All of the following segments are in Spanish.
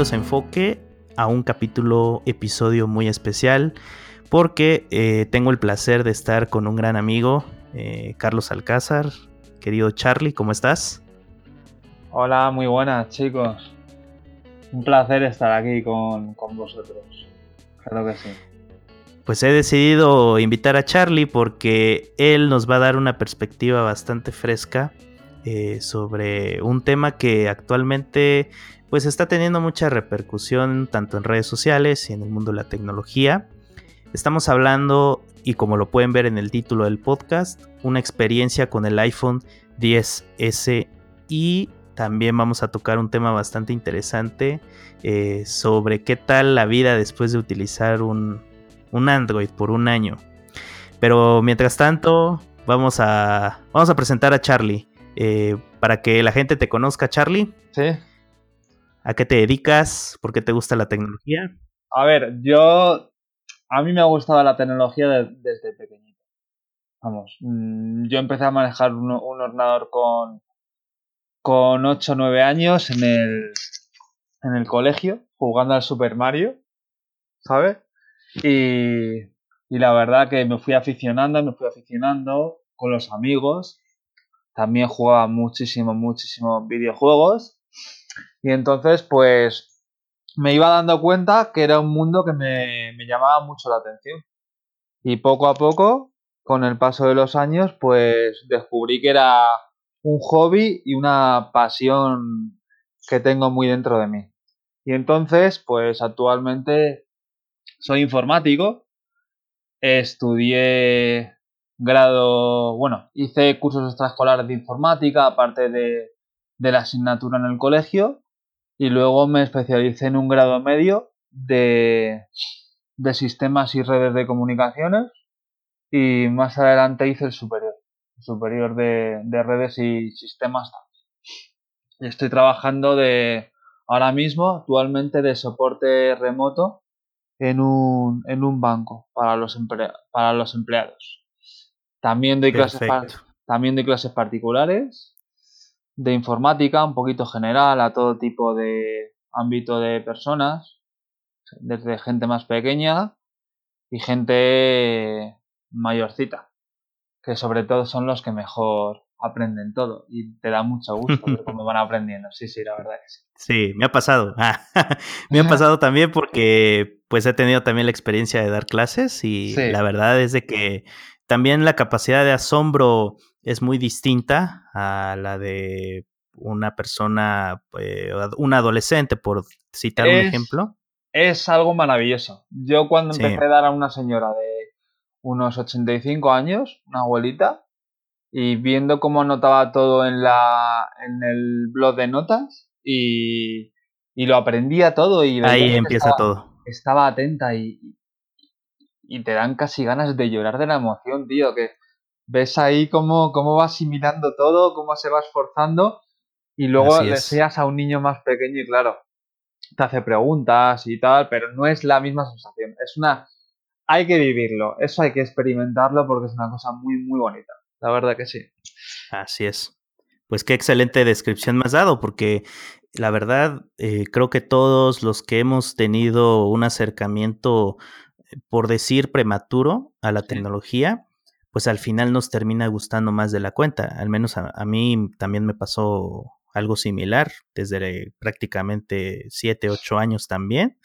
bienvenidos a Enfoque, a un capítulo, episodio muy especial, porque eh, tengo el placer de estar con un gran amigo, eh, Carlos Alcázar. Querido Charlie, ¿cómo estás? Hola, muy buenas chicos. Un placer estar aquí con, con vosotros. Claro que sí. Pues he decidido invitar a Charlie porque él nos va a dar una perspectiva bastante fresca eh, sobre un tema que actualmente pues está teniendo mucha repercusión tanto en redes sociales y en el mundo de la tecnología. Estamos hablando, y como lo pueden ver en el título del podcast, una experiencia con el iPhone 10S y también vamos a tocar un tema bastante interesante eh, sobre qué tal la vida después de utilizar un, Android por un año. Pero mientras tanto, vamos a, vamos a presentar a Charlie. Eh, para que la gente te conozca, Charlie. Sí. ¿A qué te dedicas? ¿Por qué te gusta la tecnología? A ver, yo. A mí me ha gustado la tecnología desde pequeñito. Vamos, mm, yo empecé a manejar un, ordenador con, con 8 o 9 años en el, en el colegio, jugando al Super Mario, ¿sabes? Y, y la verdad que me fui aficionando, me fui aficionando con los amigos también jugaba muchísimo, muchísimo videojuegos. Y entonces, pues, me iba dando cuenta que era un mundo que me, llamaba mucho la atención. Y poco a poco, con el paso de los años, pues descubrí que era un hobby y una pasión que tengo muy dentro de mí. Y entonces, pues actualmente soy informático, estudié grado, bueno, hice cursos extraescolares de informática, aparte de, de la asignatura en el colegio, y luego me especialicé en un grado medio de, de sistemas y redes de comunicaciones, y más adelante hice el superior, superior de, de redes y sistemas. Y estoy trabajando de, ahora mismo, actualmente, de soporte remoto en un, en un banco para los, para los empleados. También doy, clases también doy clases particulares de informática, un poquito general, a todo tipo de ámbito de personas, desde gente más pequeña y gente mayorcita, que sobre todo son los que mejor aprenden todo y te da mucho gusto ver cómo van aprendiendo. Sí, sí, la verdad que sí. Sí, me ha pasado. me ha pasado también porque pues he tenido también la experiencia de dar clases y la verdad es de que también la capacidad de asombro es muy distinta a la de una persona, eh, un adolescente, por citar un ejemplo. Es algo maravilloso. Yo cuando empecé a dar a una señora de unos 85 años, una abuelita, y viendo cómo anotaba todo en, la, en el blog de notas y, y lo aprendía todo y ahí empieza todo. Estaba atenta y, y te dan casi ganas de llorar de la emoción, tío, que ves ahí cómo, cómo va asimilando todo, cómo se va esforzando y luego le seas a un niño más pequeño y claro, te hace preguntas y tal, pero no es la misma sensación. Es una... Hay que vivirlo, eso hay que experimentarlo porque es una cosa muy, muy bonita. La verdad que sí. Así es. Pues qué excelente descripción me has dado, porque la verdad eh, creo que todos los que hemos tenido un acercamiento por decir prematuro a la tecnología, pues al final nos termina gustando más de la cuenta. Al menos a, mí también me pasó algo similar desde prácticamente 7, 8 años también.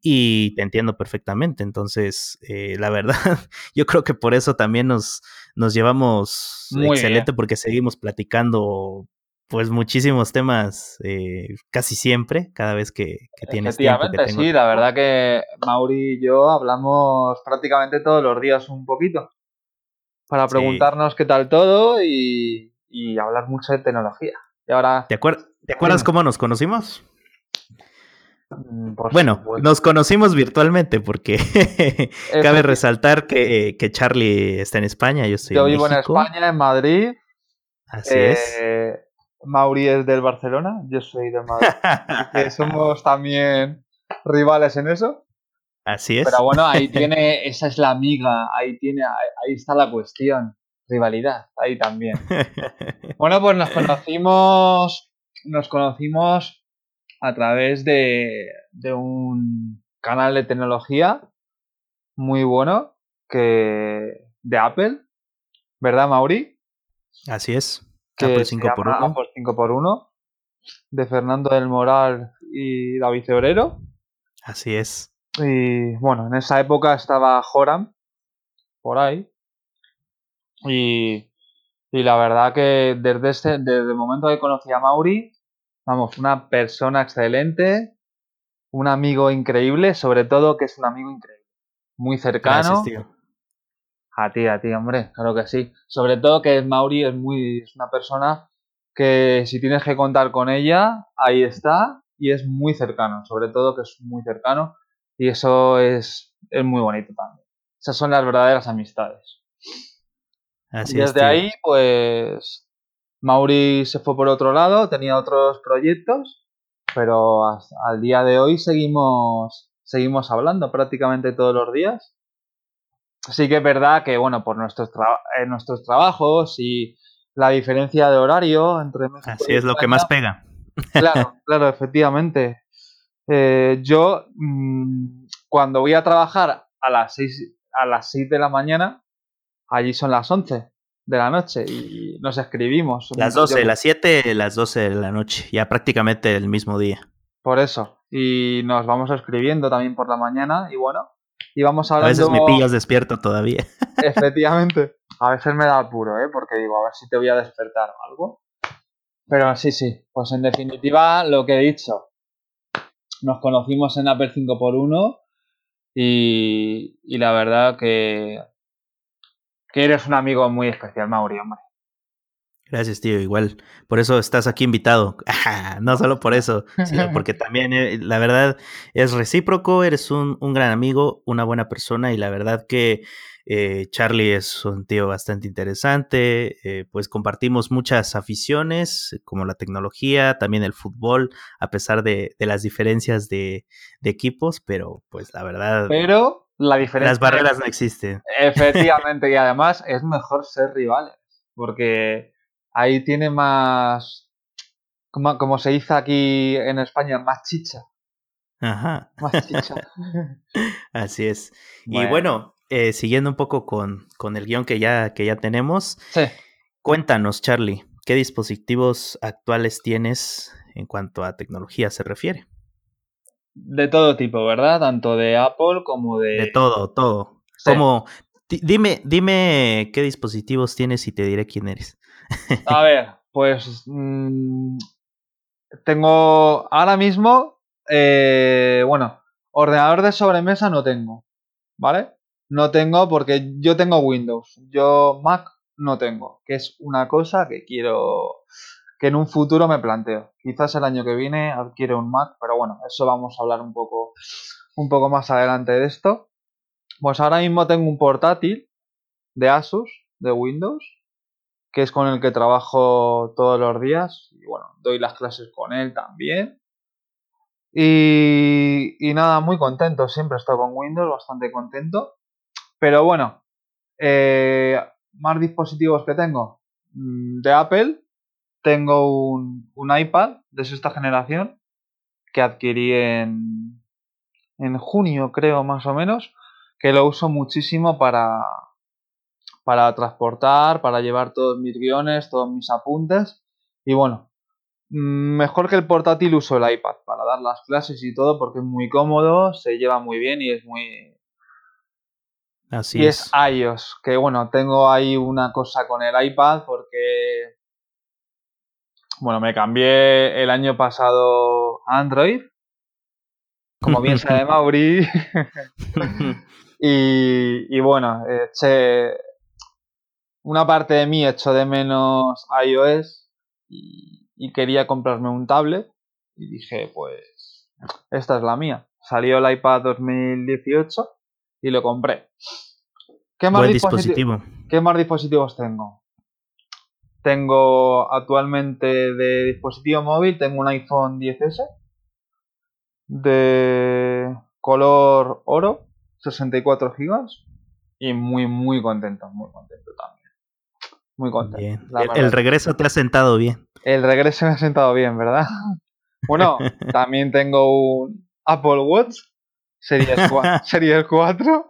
Y te entiendo perfectamente. Entonces, eh, la verdad, yo creo que por eso también nos, nos llevamos excelente porque seguimos platicando pues muchísimos temas eh, casi siempre, cada vez que, que tienes tiempo. sí, la verdad que Mauri y yo hablamos prácticamente todos los días un poquito para preguntarnos qué tal todo y, y, hablar mucho de tecnología. Y ahora... ¿Te, ¿Te acuerdas cómo nos conocimos? Mm, bueno, nos conocimos virtualmente porque cabe resaltar que, que, Charlie está en España, yo estoy yo vivo en España, en Madrid. Así es. Eh, Mauri es del Barcelona, yo soy de Madrid. que somos también rivales en eso. Así es. Pero bueno, ahí tiene, esa es la amiga, ahí tiene, ahí, está la cuestión. Rivalidad, ahí también. Bueno, pues nos conocimos, nos conocimos a través de, de un canal de tecnología muy bueno que de Apple, ¿verdad, Mauri? Así es. Que Apple se 5 por llama 1. Apple 5x1 de Fernando del Moral y David Obrero. Así es. Y bueno, en esa época estaba Joram por ahí. Y, y la verdad que desde, ese, desde el momento que conocí a Mauri, vamos, una persona excelente, un amigo increíble, sobre todo que es un amigo increíble. Muy cercano. Gracias, tío. A ti, a ti, hombre, claro que sí. Sobre todo que Mauri es muy, es una persona que si tienes que contar con ella, ahí está y es muy cercano, sobre todo que es muy cercano y eso es, es muy bonito también. Esas son las verdaderas amistades. Así y es, desde ahí, pues, Mauri se fue por otro lado, tenía otros proyectos, pero hasta- al día de hoy seguimos, seguimos hablando prácticamente todos los días. Sí que es verdad que, bueno, por nuestros, tra- eh, nuestros trabajos y la diferencia de horario entre México Así y es lo que más pega. Claro, claro, efectivamente. Eh, yo, mm, cuando voy a trabajar a las 6, a las 6 de la mañana, allí son las 11 de la noche y nos escribimos. Las Yo- 12, las 7, las 12 de la noche. Ya prácticamente el mismo día. Por eso. Y nos vamos escribiendo también por la mañana y bueno, y vamos A hablando... veces me pillas despierto todavía. Efectivamente. A veces me da apuro, ¿eh? Porque digo, a ver si te voy a despertar o algo. Pero sí, sí. Pues en definitiva, lo que he dicho. Nos conocimos en Apple 5x1 y, y la verdad que, que eres un amigo muy especial, Mauri, hombre. Gracias, tío. Igual. Por eso estás aquí invitado. no solo por eso, sino porque también, eh, la verdad, es recíproco. Eres un, un gran amigo, una buena persona y la verdad que eh, Charlie es un tío bastante interesante. eh, pues compartimos muchas aficiones, como la tecnología, también el fútbol, a pesar de, de las diferencias de, de equipos, pero pues la verdad, Pero la diferencia... las barreras no existen. Efectivamente, y además es mejor ser rivales, porque ahí tiene más, como, como se dice aquí en España, más chicha, Ajá. más chicha. Así es. Y Bueno. Eh, siguiendo un poco con, con el guion que ya, que ya tenemos, Sí, cuéntanos, Charlie, ¿qué dispositivos actuales tienes en cuanto a tecnología se refiere? de todo tipo, ¿verdad? Tanto de Apple como de... De todo, todo. Sí. Como, di- dime, dime qué dispositivos tienes y te diré quién eres. A ver, pues mm, tengo ahora mismo, eh, bueno, ordenador de sobremesa no tengo, ¿vale? No tengo porque yo tengo Windows, yo Mac no tengo, que es una cosa que quiero, que en un futuro me planteo. Quizás el año que viene adquiere un Mac, pero bueno, eso vamos a hablar un poco, un poco más adelante de esto. Pues ahora mismo tengo un portátil de Asus, de Windows, que es con el que trabajo todos los días. Y bueno, doy las clases con él también. Y, y nada, muy contento. Siempre he estado con Windows, bastante contento. Pero bueno, eh, más dispositivos que tengo. Mm, De Apple, tengo un, un iPad de sexta generación que adquirí en, en junio, creo, más o menos. Que lo uso muchísimo para, para transportar, para llevar todos mis guiones, todos mis apuntes. Y bueno, mm, mejor que el portátil uso el iPad para dar las clases y todo porque es muy cómodo, se lleva muy bien y es muy... Así y es. es iOS, que bueno, tengo ahí una cosa con el iPad porque... Bueno, me cambié el año pasado a Android. Como bien sabe Mauri. Y, y bueno, eché, una parte de mí echó de menos iOS y, y quería comprarme un tablet y dije, pues esta es la mía. Salió el iPad 2018 y lo compré. ¿Qué más, Buen dispositi- dispositivo. ¿Qué más dispositivos tengo? Tengo actualmente de dispositivo móvil, tengo un iPhone 10S de color oro, 64 gigas y muy muy contento, muy contento también. Muy contento. Bien. el regreso te ha sentado bien. El regreso me ha sentado bien, ¿verdad? Bueno, también tengo un Apple Watch Series 4. Series 4.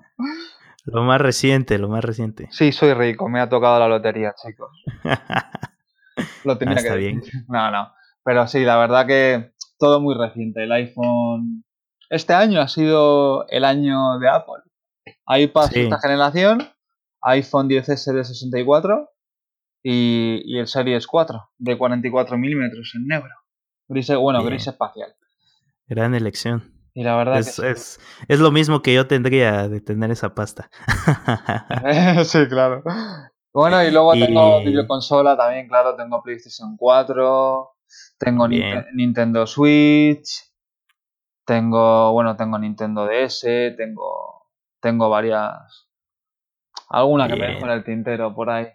Lo más reciente, lo más reciente. Sí, soy rico, me ha tocado la lotería, chicos. Lo tenía Ah, está que bien. decir. No, no. Pero sí, la verdad que todo muy reciente. El iPhone. Este año ha sido el año de Apple. iPad Sí. esta generación, iPhone 10S de 64 y, y el Series 4 de 44 milímetros en negro. Gris, bueno, Bien. gris espacial. Gran elección. Y la verdad Es, que es, es lo mismo que yo tendría de tener esa pasta. sí, claro. Bueno, y luego Y- tengo videoconsola también, claro, tengo PlayStation 4, tengo Nintendo Switch, tengo, bueno, tengo Nintendo DS, tengo, tengo varias, alguna que me dejo en el tintero por ahí.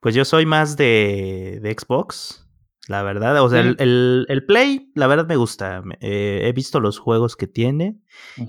Pues yo soy más de, de Xbox, la verdad. O sea, el, el- el Play, la verdad me gusta. Eh, he visto los juegos que tiene.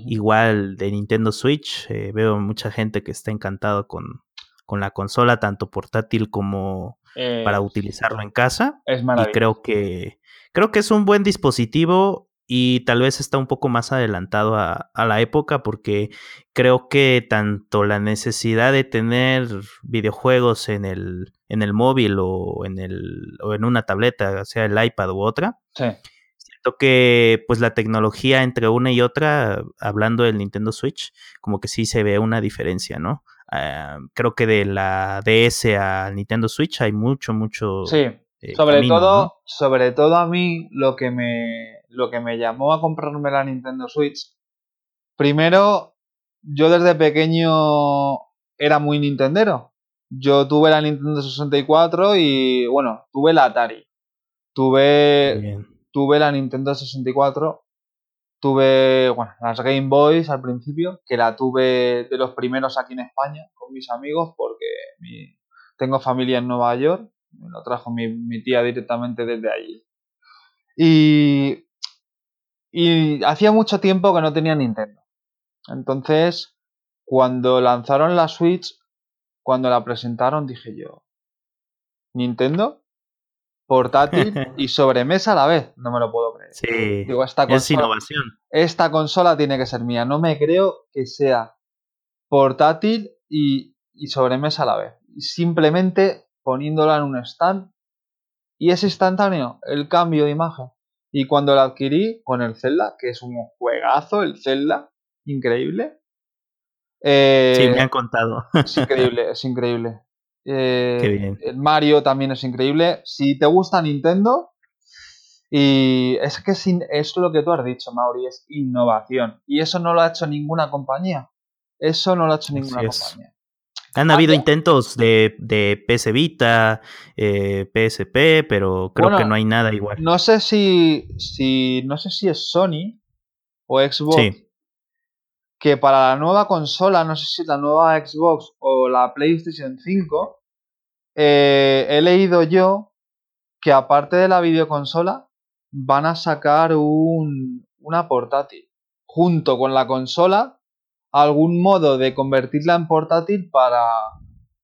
Igual de Nintendo Switch, eh, veo mucha gente que está encantado con, con la consola, tanto portátil como Eh, para utilizarlo en casa. Es Y maravilloso. creo que, creo que es un buen dispositivo y tal vez está un poco más adelantado a, a la época porque creo que tanto la necesidad de tener videojuegos en el, en el móvil o en, el, o en una tableta, sea el iPad u otra, Sí, siento que pues la tecnología entre una y otra, hablando del Nintendo Switch, como que sí se ve una diferencia, ¿no? Ah, creo que de la DS a Nintendo Switch hay mucho, mucho sí. eh, Sobre camino, todo, ¿no? sobre todo a mí lo que me lo que me llamó a comprarme la Nintendo Switch. Primero, yo desde pequeño era muy nintendero. Yo tuve la Nintendo 64 y bueno, tuve la Atari. Tuve Bien. tuve la Nintendo 64. Tuve, bueno, las Game Boys al principio, que la tuve de los primeros aquí en España con mis amigos porque mi- tengo familia en Nueva York, me lo trajo mi, mi tía directamente desde allí. Y, y hacía mucho tiempo que no tenía Nintendo. Entonces, cuando lanzaron la Switch, cuando la presentaron, dije yo, ¿Nintendo? Portátil y sobremesa a la vez, no me lo puedo creer. Sí, Digo, esta es consola, innovación. esta consola tiene que ser mía. No me creo que sea portátil y, y sobremesa a la vez. Simplemente poniéndola en un stand y es instantáneo el cambio de imagen. Y cuando la adquirí con el Zelda, que es un juegazo, el Zelda, increíble. eh, Sí, me han contado. es increíble, es increíble. Eh, Qué bien. El Mario también es increíble. Si te gusta Nintendo, y es que es, in- es lo que tú has dicho, Mauri, es innovación. Y eso no lo ha hecho ninguna compañía. Eso no lo ha hecho ninguna compañía. Han habido Ah, intentos de, de PS Vita, eh, PSP, pero creo Bueno, que no hay nada igual. No sé si, si. No sé si es Sony o Xbox. Sí. Que para la nueva consola, no sé si la nueva Xbox o la PlayStation 5, eh, he leído yo que aparte de la videoconsola, van a sacar un, una portátil. Junto con la consola, algún modo de convertirla en portátil para,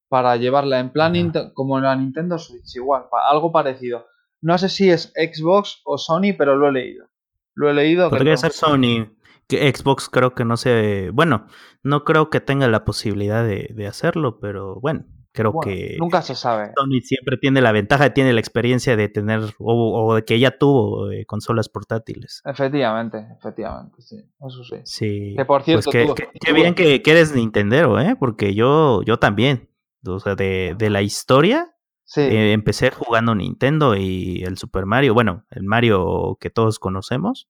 para llevarla en plan como la Nintendo Switch, igual, pa- algo parecido. No sé si es Xbox o Sony, pero lo he leído. Lo he leído. Podría ser Sony. Que Xbox creo que no se. Bueno, no creo que tenga la posibilidad de, de hacerlo, pero bueno, creo bueno, que Nunca se sabe. Sony siempre tiene la ventaja, tiene la experiencia de tener, o, o de que ya tuvo eh, consolas portátiles. Efectivamente, efectivamente, sí. Eso sí. Sí. Que, por cierto, pues qué, tú- qué- tú- bien que, que eres Nintendero, ¿eh? Porque yo, yo también. O sea, de, de la historia, Sí. eh, empecé jugando Nintendo y el Super Mario, bueno, el Mario que todos conocemos.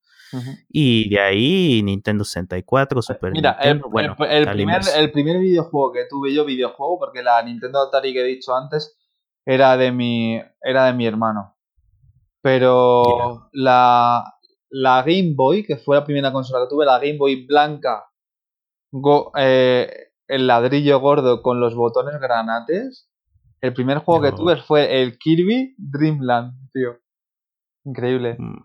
Y de ahí Nintendo 64, Super Mira, el, Nintendo. bueno, el- primer, el primer videojuego que tuve yo, videojuego, porque la Nintendo Atari que he dicho antes era de mi, era de mi hermano. Pero la, la Game Boy, que fue la primera consola que tuve, la Game Boy blanca, go- eh, el ladrillo gordo con los botones granates, el primer juego que tuve fue el Kirby Dreamland, tío. Increíble. Mm,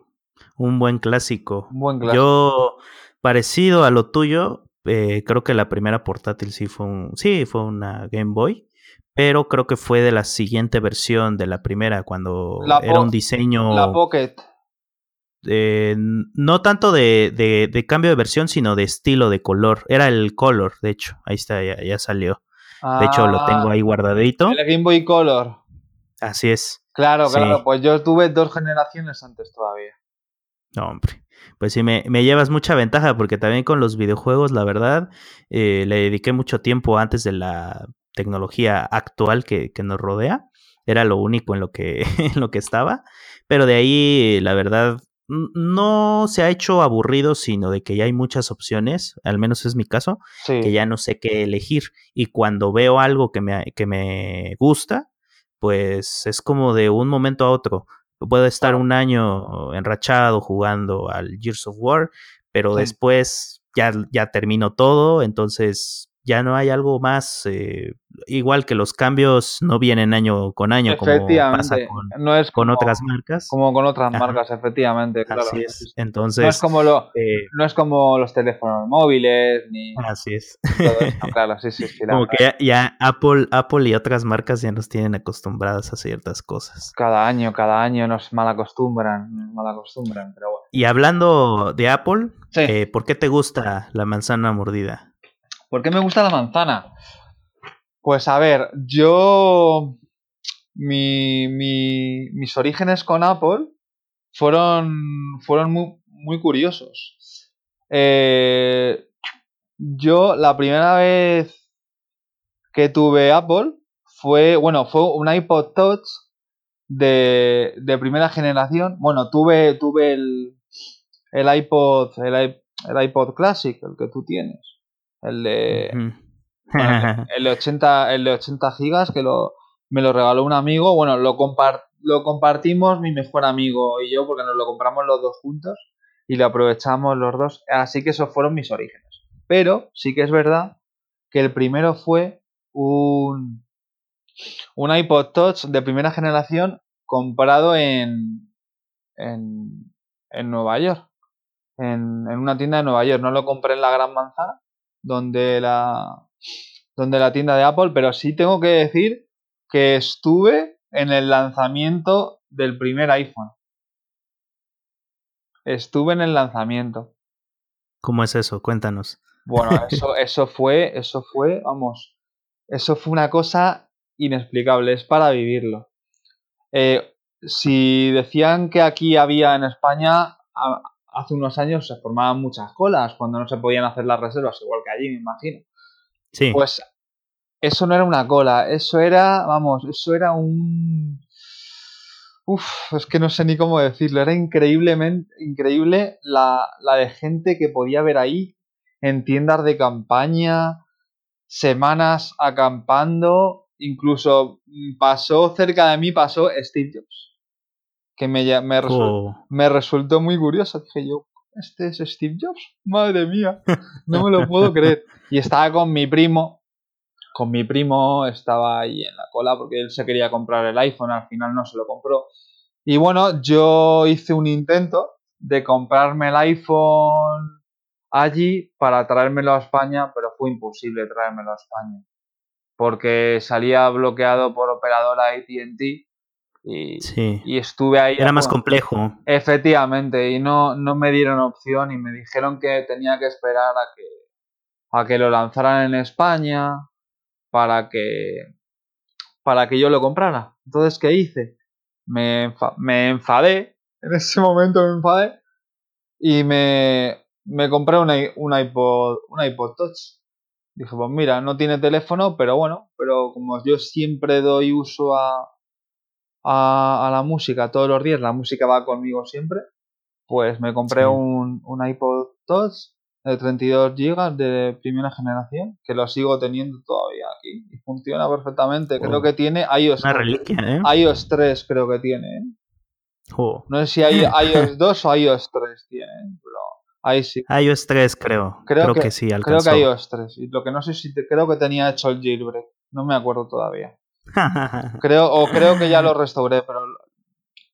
Un buen clásico. Un buen clásico. Yo, parecido a lo tuyo, eh, creo que la primera portátil sí fue un, sí, fue una Game Boy, pero creo que fue de la siguiente versión de la primera, cuando era un diseño... La Pocket. Eh, no tanto de, de, cambio de versión, sino de estilo, de color. Era el color, de hecho. Ahí está, ya, salió. de hecho, lo tengo ah, ahí guardadito. El Game Boy Color. Así es. Claro, claro. Pues yo tuve dos generaciones antes todavía. No, hombre. Pues sí, me, me, llevas mucha ventaja porque también con los videojuegos, la verdad, eh, le dediqué mucho tiempo antes de la tecnología actual que, que nos rodea. Era lo único en lo que, en lo que estaba. Pero de ahí, la verdad, no se ha hecho aburrido, sino de que ya hay muchas opciones, al menos es mi caso, que ya no sé qué elegir. Y cuando veo algo que me, que me gusta, pues es como de un momento a otro. Puedo estar un año enrachado jugando al Gears of War, pero después ya, ya termino todo, entonces ya no hay algo más, eh, igual que los cambios no vienen año con año como pasa con, no es con otras marcas. Como con otras marcas, efectivamente, claro. Así es. Entonces, no es como lo, eh, no es como los teléfonos móviles ni Así es. claro, sí, sí, como que ya, Apple, Apple y otras marcas ya nos tienen acostumbradas a ciertas cosas. Cada año, cada año nos mal acostumbran, mal acostumbran, pero bueno. Y hablando de Apple, eh, ¿por qué te gusta la manzana mordida? ¿Por qué me gusta la manzana? Pues a ver, yo. mis orígenes con Apple fueron, fueron muy, curiosos. Eh, yo la primera vez que tuve Apple fue, bueno, fue un iPod Touch de, de primera generación. Bueno, tuve, tuve el, el iPod, el, el iPod Classic, el que tú tienes el de, el de 80, el de 80 gigas que lo, me lo regaló un amigo. Bueno, lo, lo compartimos mi mejor amigo y yo porque nos lo compramos los dos juntos y lo aprovechamos los dos. Así que esos fueron mis orígenes. Pero sí que es verdad que el primero fue un, un iPod Touch de primera generación comprado en, en, en Nueva York. En, en, una tienda de Nueva York. No lo compré en la Gran Manzana, donde la, donde la tienda de Apple, pero sí tengo que decir que estuve en el lanzamiento del primer iPhone. Estuve en el lanzamiento. ¿Cómo es eso? Cuéntanos. Bueno, eso, eso fue, eso fue, vamos, eso fue una cosa inexplicable, es para vivirlo. Eh, si decían que aquí había en España, hace unos años se formaban muchas colas cuando no se podían hacer las reservas, igual que allí, me imagino. Sí. Pues eso no era una cola, eso era, vamos, eso era un... Uf, es que no sé ni cómo decirlo, era increíblemente, increíble la, la de gente que podía ver ahí en tiendas de campaña, semanas acampando, incluso pasó cerca de mí, pasó Steve Jobs que me, me, oh. me resultó muy curioso. Dije yo, ¿este es Steve Jobs? Madre mía, no me lo puedo creer. Y estaba con mi primo, con mi primo estaba ahí en la cola porque él se quería comprar el iPhone, al final no se lo compró. Y bueno, yo hice un intento de comprarme el iPhone allí para traérmelo a España, pero fue imposible traérmelo a España. Porque salía bloqueado por operadora ATT y, sí. y estuve ahí. Era más complejo. Efectivamente, y no, no me dieron opción y me dijeron que tenía que esperar a que, a que lo lanzaran en España para que, para que yo lo comprara. Entonces, ¿qué hice? Me, me enfadé, en ese momento me enfadé y me, me compré un, un, iPod, un iPod Touch. Dije, pues mira, no tiene teléfono, pero bueno, pero como yo siempre doy uso a, a, la música todos los días, la música va conmigo siempre, pues me compré un, un iPod Touch de 32 GB de primera generación, que lo sigo teniendo todavía aquí y funciona perfectamente. Creo que tiene iOS, Una reliquia, ¿eh? iOS 3, creo que tiene. ¿eh? No sé si hay iOS 2 o iOS 3 tiene, ¿eh? pero ahí sí. iOS 3 creo. Creo, que, sí, alcanzó. Creo que iOS 3. Y lo que no sé si creo que tenía hecho el jailbreak. No me acuerdo todavía. creo, o creo que ya lo restauré, pero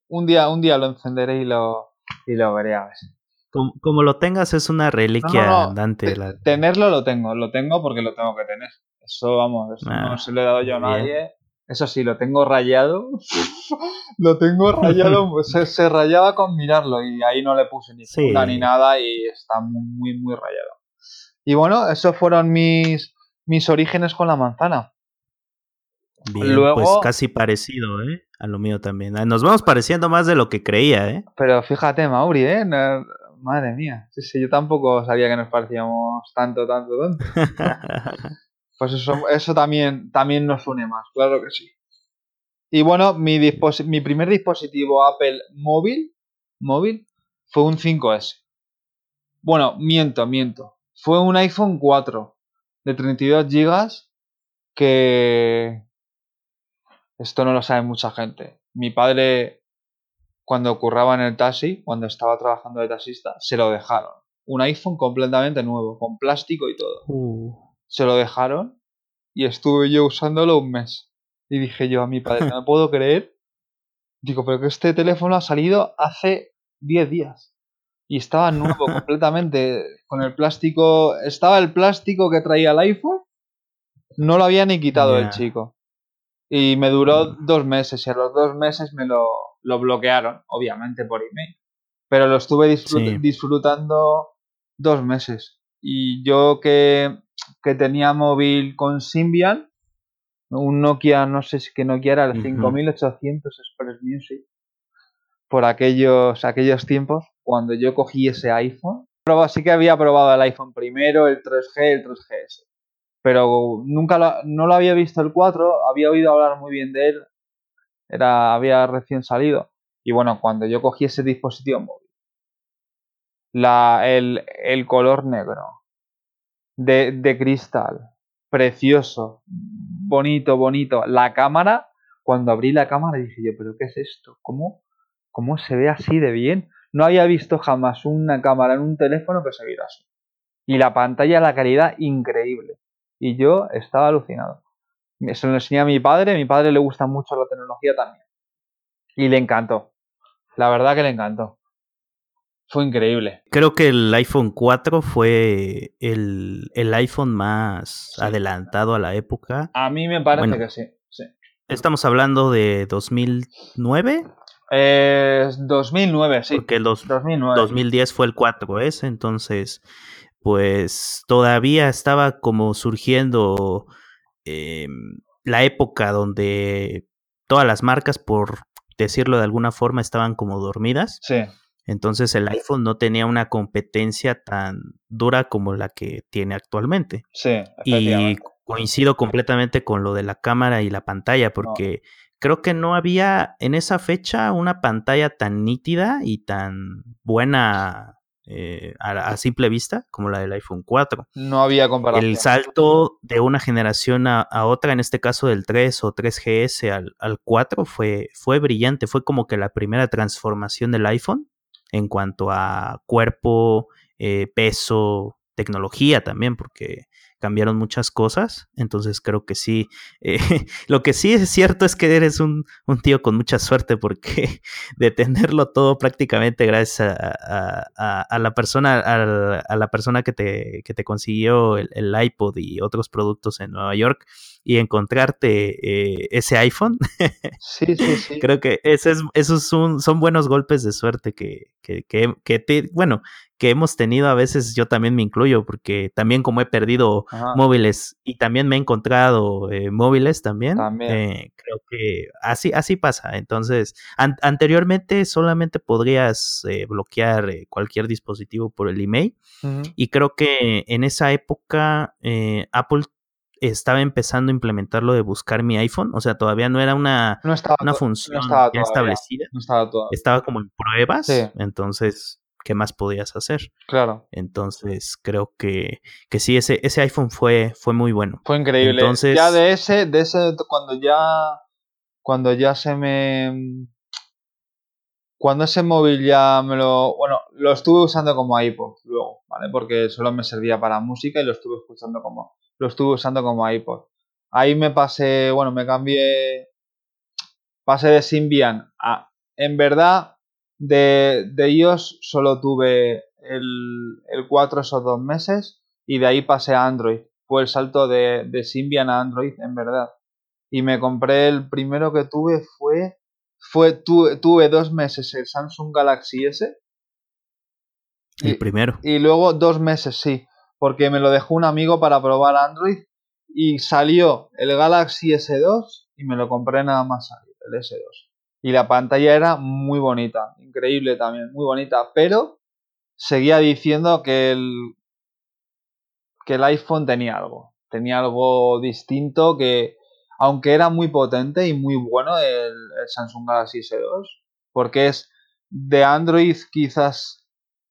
un día, un día lo encenderé y lo, y lo veré a ver. Como, lo tengas es una reliquia andante. Tenerlo lo tengo, lo tengo porque lo tengo que tener. Eso, vamos, eso no Ah, se lo he dado yo a bien. nadie. Eso sí, lo tengo rayado. lo tengo rayado, se, se rayaba con mirarlo y ahí no le puse ni Sí. ni nada y está muy, muy rayado. Y bueno, esos fueron mis, mis orígenes con la manzana. Bien, Luego- pues casi parecido, ¿eh? A lo mío también. Ah, Nos vamos pareciendo más de lo que creía, ¿eh? Pero fíjate, Mauri, ¿eh? No- madre mía. Sí, sí, yo tampoco sabía que nos parecíamos tanto, tanto, tanto. Pues eso, eso también, también nos une más, claro que sí. Y bueno, mi, mi primer dispositivo Apple móvil, móvil fue un 5S. Bueno, miento, miento. Fue un iPhone 4 de 32 GB que... Esto no lo sabe mucha gente. Mi padre, cuando curraba en el taxi, cuando estaba trabajando de taxista, se lo dejaron. Un iPhone completamente nuevo, con plástico y todo Uh, se lo dejaron y estuve yo usándolo un mes. Y dije yo a mi padre, no me puedo creer. Digo, pero que este teléfono ha salido hace 10 días. Y estaba nuevo completamente con el plástico. Estaba el plástico que traía el iPhone. No lo había ni quitado el chico. Y me duró dos meses. Y a los dos meses me lo, lo bloquearon, obviamente por email. Pero lo estuve disfrut- Sí. disfrutando dos meses. Y yo que, que tenía móvil con Symbian, un Nokia, no sé si que Nokia era el Ujú. 5800 Express Music, por aquellos, aquellos tiempos, cuando yo cogí ese iPhone. Pero sí que había probado el iPhone primero, el 3G, el 3GS. Pero nunca lo- no lo había visto el 4, había oído hablar muy bien de él, era, había recién salido. Y bueno, cuando yo cogí ese dispositivo móvil, la, el, el color negro de, de cristal, precioso, bonito, bonito. La cámara, cuando abrí la cámara dije yo, pero ¿qué es esto? ¿Cómo, cómo se ve así de bien? No había visto jamás una cámara en un teléfono que se viera así. Y la pantalla, la calidad, increíble. Y yo estaba alucinado. Se lo enseñé a mi padre, a mi padre le gusta mucho la tecnología también. Y le encantó. La verdad que le encantó. Fue increíble. creo que el iPhone 4 fue el, el iPhone más Sí. adelantado a la época. A mí me parece Bueno. que sí. sí. Estamos hablando de 2009, Eh, 2009, sí. porque el dos- 2009. 2010 fue el 4S, entonces pues todavía estaba como surgiendo eh, la época donde todas las marcas, por decirlo de alguna forma, estaban como dormidas. Sí, Entonces el iPhone no tenía una competencia tan dura como la que tiene actualmente. sí, Y coincido completamente con lo de la cámara y la pantalla, porque creo que no había en esa fecha una pantalla tan nítida y tan buena eh, a, a simple vista como la del iPhone 4. No había comparación. El salto de una generación a, a otra, en este caso del 3 o 3GS al, al 4, fue, fue brillante. Fue como que la primera transformación del iPhone en cuanto a cuerpo, eh, peso, tecnología también, porque cambiaron muchas cosas. Entonces creo que sí. eh, lo que sí es cierto es que eres un, un tío con mucha suerte porque de tenerlo todo prácticamente gracias a, la persona, a, la persona que te, que te consiguió el iPod y otros productos en Nueva York y encontrarte eh, ese iPhone, Sí, sí, sí. creo que ese es, esos son, son buenos golpes de suerte que, que, que, que te, bueno, que hemos tenido a veces, yo también me incluyo, porque también como he perdido Ajá. móviles y también me he encontrado eh, móviles también, También. eh, creo que así, así pasa. Entonces, an- anteriormente solamente podrías eh, bloquear cualquier dispositivo por el email y creo que en esa época eh, Apple estaba empezando a implementar lo de buscar mi iPhone, o sea, todavía no era una, No estaba, una función no ya todavía. establecida, No estaba como en pruebas, Sí. entonces, ¿qué más podías hacer? Claro. Entonces, creo que, que sí, ese, ese iPhone fue, fue muy bueno. Fue increíble. Entonces- Ya de ese, de ese, cuando ya, cuando ya se me, cuando ese móvil ya me lo, bueno, lo estuve usando como iPod luego, Porque solo me servía para música y lo estuve escuchando como, lo estuve usando como iPod. Ahí me pasé, bueno, me cambié, pasé de Symbian a, en verdad, de, de iOS solo tuve el, el 4 esos dos meses y de ahí pasé a Android. fue el salto de, de Symbian a Android, en verdad. Y me compré el primero que tuve fue, fue tuve, tuve dos meses el Samsung Galaxy S. El primero. Y luego dos meses, sí, porque me lo dejó un amigo para probar Android y salió el Galaxy S2 y me lo compré nada más salir, el S2. Y la pantalla era muy bonita, increíble también, muy bonita, pero seguía diciendo que el, que el iPhone tenía algo, tenía algo distinto que, aunque era muy potente y muy bueno el, Samsung Galaxy S2, porque es de Android quizás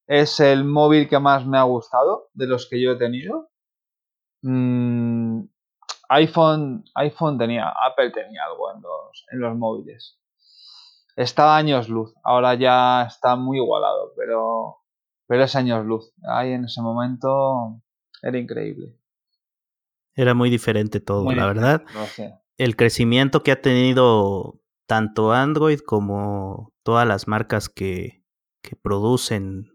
es el móvil que más me ha gustado de los que yo he tenido. Mm, iPhone, iPhone tenía, Apple tenía algo en los, en los móviles. Estaba años luz, ahora ya está muy igualado, pero, pero es años luz. Ahí en ese momento era increíble. Era muy diferente todo, la verdad. El crecimiento que ha tenido tanto Android como todas las marcas que, que producen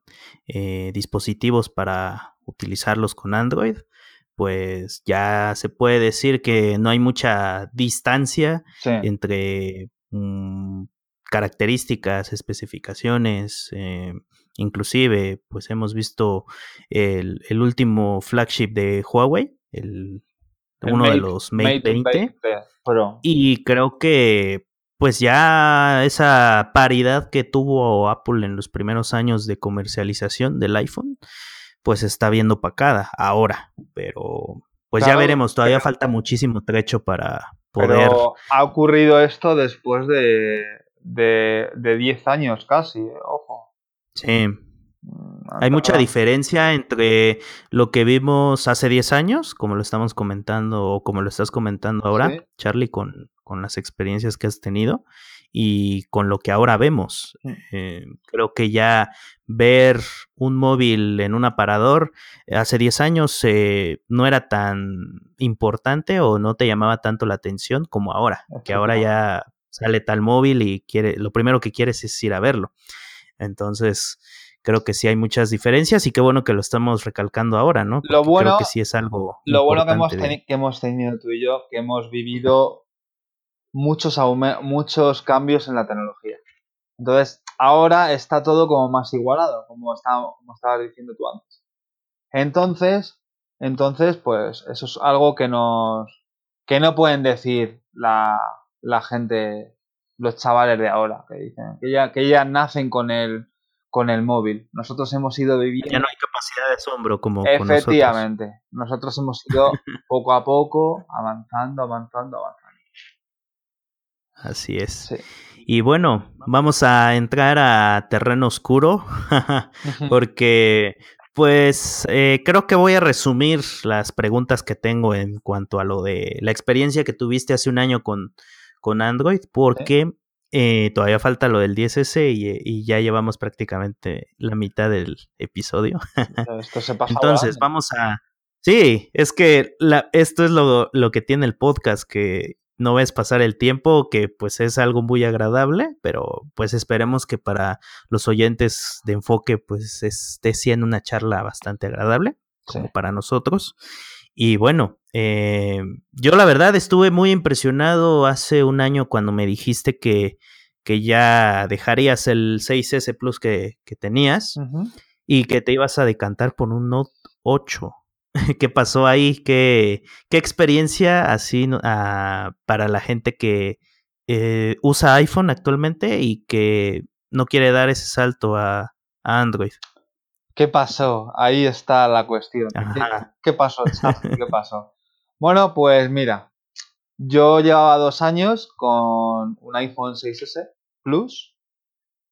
eh, dispositivos para utilizarlos con Android, pues ya se puede decir que no hay mucha distancia entre mm, características, especificaciones, eh, inclusive pues hemos visto el, último flagship de Huawei, el, uno de los Mate, 20, y creo que pues ya esa paridad que tuvo Apple en los primeros años de comercialización del iPhone, pues está viendo opacada ahora, pero pues ya veremos, todavía falta muchísimo trecho para poder... Pero ha ocurrido esto después de, de, 10 años casi, eh, ojo. Sí. Mm, Hay mucha diferencia entre lo que vimos hace 10 años, como lo estamos comentando o como lo estás comentando ahora, Charlie, con, con las experiencias que has tenido, y con lo que ahora vemos. Eh, creo que ya ver un móvil en un aparador eh, hace 10 años eh, no era tan importante o no te llamaba tanto la atención como ahora, que ahora ya sale tal móvil y quiere, lo primero que quieres es ir a verlo. Entonces, creo que sí hay muchas diferencias y qué bueno que lo estamos recalcando ahora, ¿no? lo bueno, creo que sí es algo. Lo bueno que hemos, que hemos tenido tú y yo, que hemos vivido muchos, muchos cambios en la tecnología. Entonces, ahora está todo como más igualado, como, como estabas diciendo tú antes. Entonces, entonces, pues eso es algo que nos que no pueden decir la, la gente, los chavales de ahora, que dicen que ya, que ya nacen con el con el móvil. Nosotros hemos ido viviendo. Ya no hay capacidad de asombro como. Efectivamente. nosotros. hemos ido poco a poco avanzando, avanzando, avanzando. Así es. Y bueno, vamos a entrar a terreno oscuro, porque pues eh, creo que voy a resumir las preguntas que tengo en cuanto a lo de la experiencia que tuviste hace un año con, con Android, porque eh, todavía falta lo del 10S y, ya llevamos prácticamente la mitad del episodio. Esto se pasa Entonces, vamos a... Sí, es que la, esto es lo, lo que tiene el podcast, que no ves pasar el tiempo, que pues es algo muy agradable, pero pues esperemos que para los oyentes de enfoque pues esté siendo una charla bastante agradable, como para nosotros. Y bueno, eh, yo la verdad estuve muy impresionado hace un año cuando me dijiste que, que ya dejarías el 6S Plus que, que tenías y que te ibas a decantar por un Note 8. ¿Qué pasó ahí? ¿Qué, qué experiencia así ah, para la gente que eh, usa iPhone actualmente y que no quiere dar ese salto a, Android? ¿Qué pasó? Ahí está la cuestión. ¿Qué, pasó, ¿Qué pasó? Bueno, pues mira, yo llevaba dos años con un iPhone 6S Plus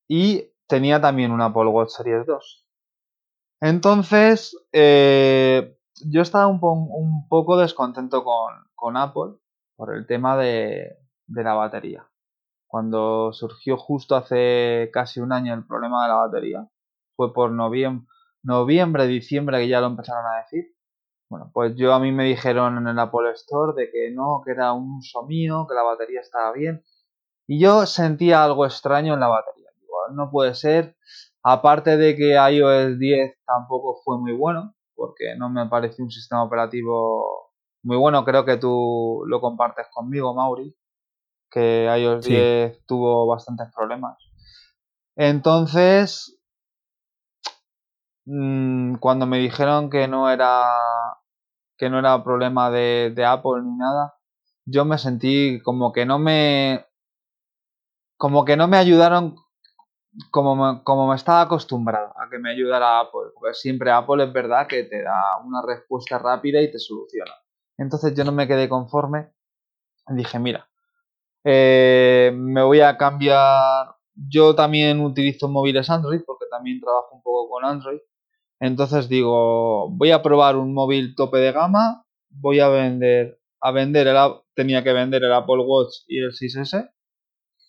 y tenía también un Apple Watch Series 2. Entonces, eh, yo estaba un, poco descontento con, Apple por el tema de, la batería. Cuando surgió justo hace casi un año el problema de la batería, fue por noviembre, noviembre, diciembre que ya lo empezaron a decir. Bueno, pues yo a mí me dijeron en el Apple Store de que no, que era un uso mío, que la batería estaba bien. Y yo sentía algo extraño en la batería. no puede ser. Aparte de que iOS 10 tampoco fue muy bueno, porque no me parece un sistema operativo muy bueno. Creo que tú lo compartes conmigo, Mauri, que iOS 10 tuvo bastantes problemas. Entonces, mm, cuando me dijeron que no era que no era problema de, de Apple ni nada, yo me sentí como que no me como que no me ayudaron como me, como me estaba acostumbrado a que me ayudara Apple, porque siempre Apple es verdad que te da una respuesta rápida y te soluciona. Entonces yo no me quedé conforme. Dije, mira, eh, me voy a cambiar. Yo también utilizo móviles Android porque también trabajo un poco con Android. Entonces digo, voy a probar un móvil tope de gama. Voy a vender, a vender el, tenía que vender el Apple Watch y el 6S.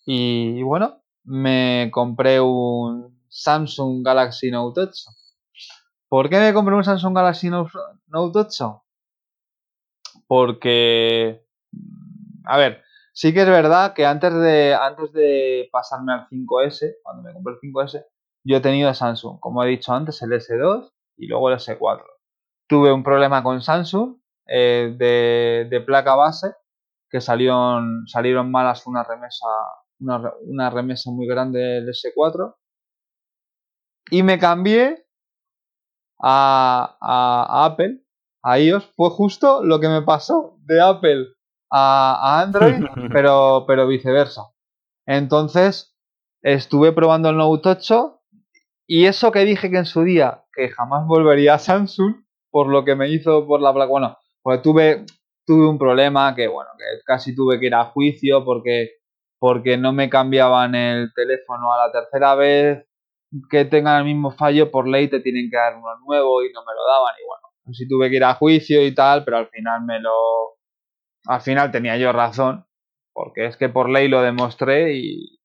Y, bueno, me compré un Samsung Galaxy Note 8. ¿Por qué me compré un Samsung Galaxy Note 8? Porque, a ver, sí que es verdad que antes de, antes de pasarme al 5S, cuando me compré el 5S, yo he tenido Samsung, como he dicho antes, el S2 y luego el S4. Tuve un problema con Samsung eh, de, de, placa base, que salieron, salieron malas una remesa una, remesa muy grande del S4. Y me cambié a, Apple, a iOS. Fue justo lo que me pasó de Apple a, Android, pero, pero viceversa. Entonces, estuve probando el Note 8 y eso que dije que en su día, que jamás volvería a Samsung, por lo que me hizo por la placa, bueno, pues tuve, tuve un problema que, bueno, que casi tuve que ir a juicio porque porque no me cambiaban el teléfono a la tercera vez que tengan el mismo fallo, por ley te tienen que dar uno nuevo y no me lo daban y bueno, así tuve que ir a juicio y tal, pero al final me lo... Al final tenía yo razón, porque es que por ley lo demostré y,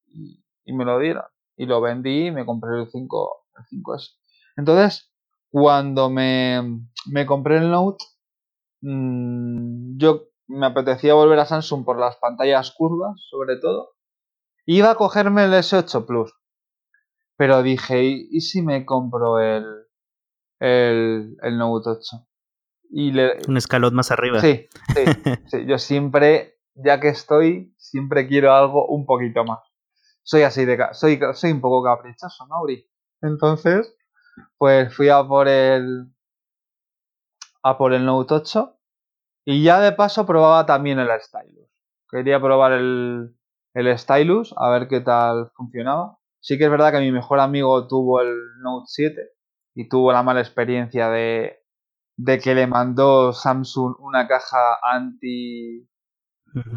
y, me lo dieron. Y lo vendí y me compré el 5, el 5S. Entonces, cuando me, me compré el Note, mmm, yo me apetecía volver a Samsung por las pantallas curvas, sobre todo. Iba a cogerme el S8 Plus. Pero dije, ¿y, si me compro el, el, el Note 8? Y le... Un escalón más arriba. Sí, sí, sí. Yo siempre, ya que estoy, siempre quiero algo un poquito más. Soy así de... Soy, soy un poco caprichoso, Mauri. Entonces, pues fui a por el... A por el Note 8 y ya de paso probaba también el Stylus. Quería probar el, el Stylus, a ver qué tal funcionaba. Sí que es verdad que mi mejor amigo tuvo el Note 7 y tuvo la mala experiencia de, de que le mandó Samsung una caja anti...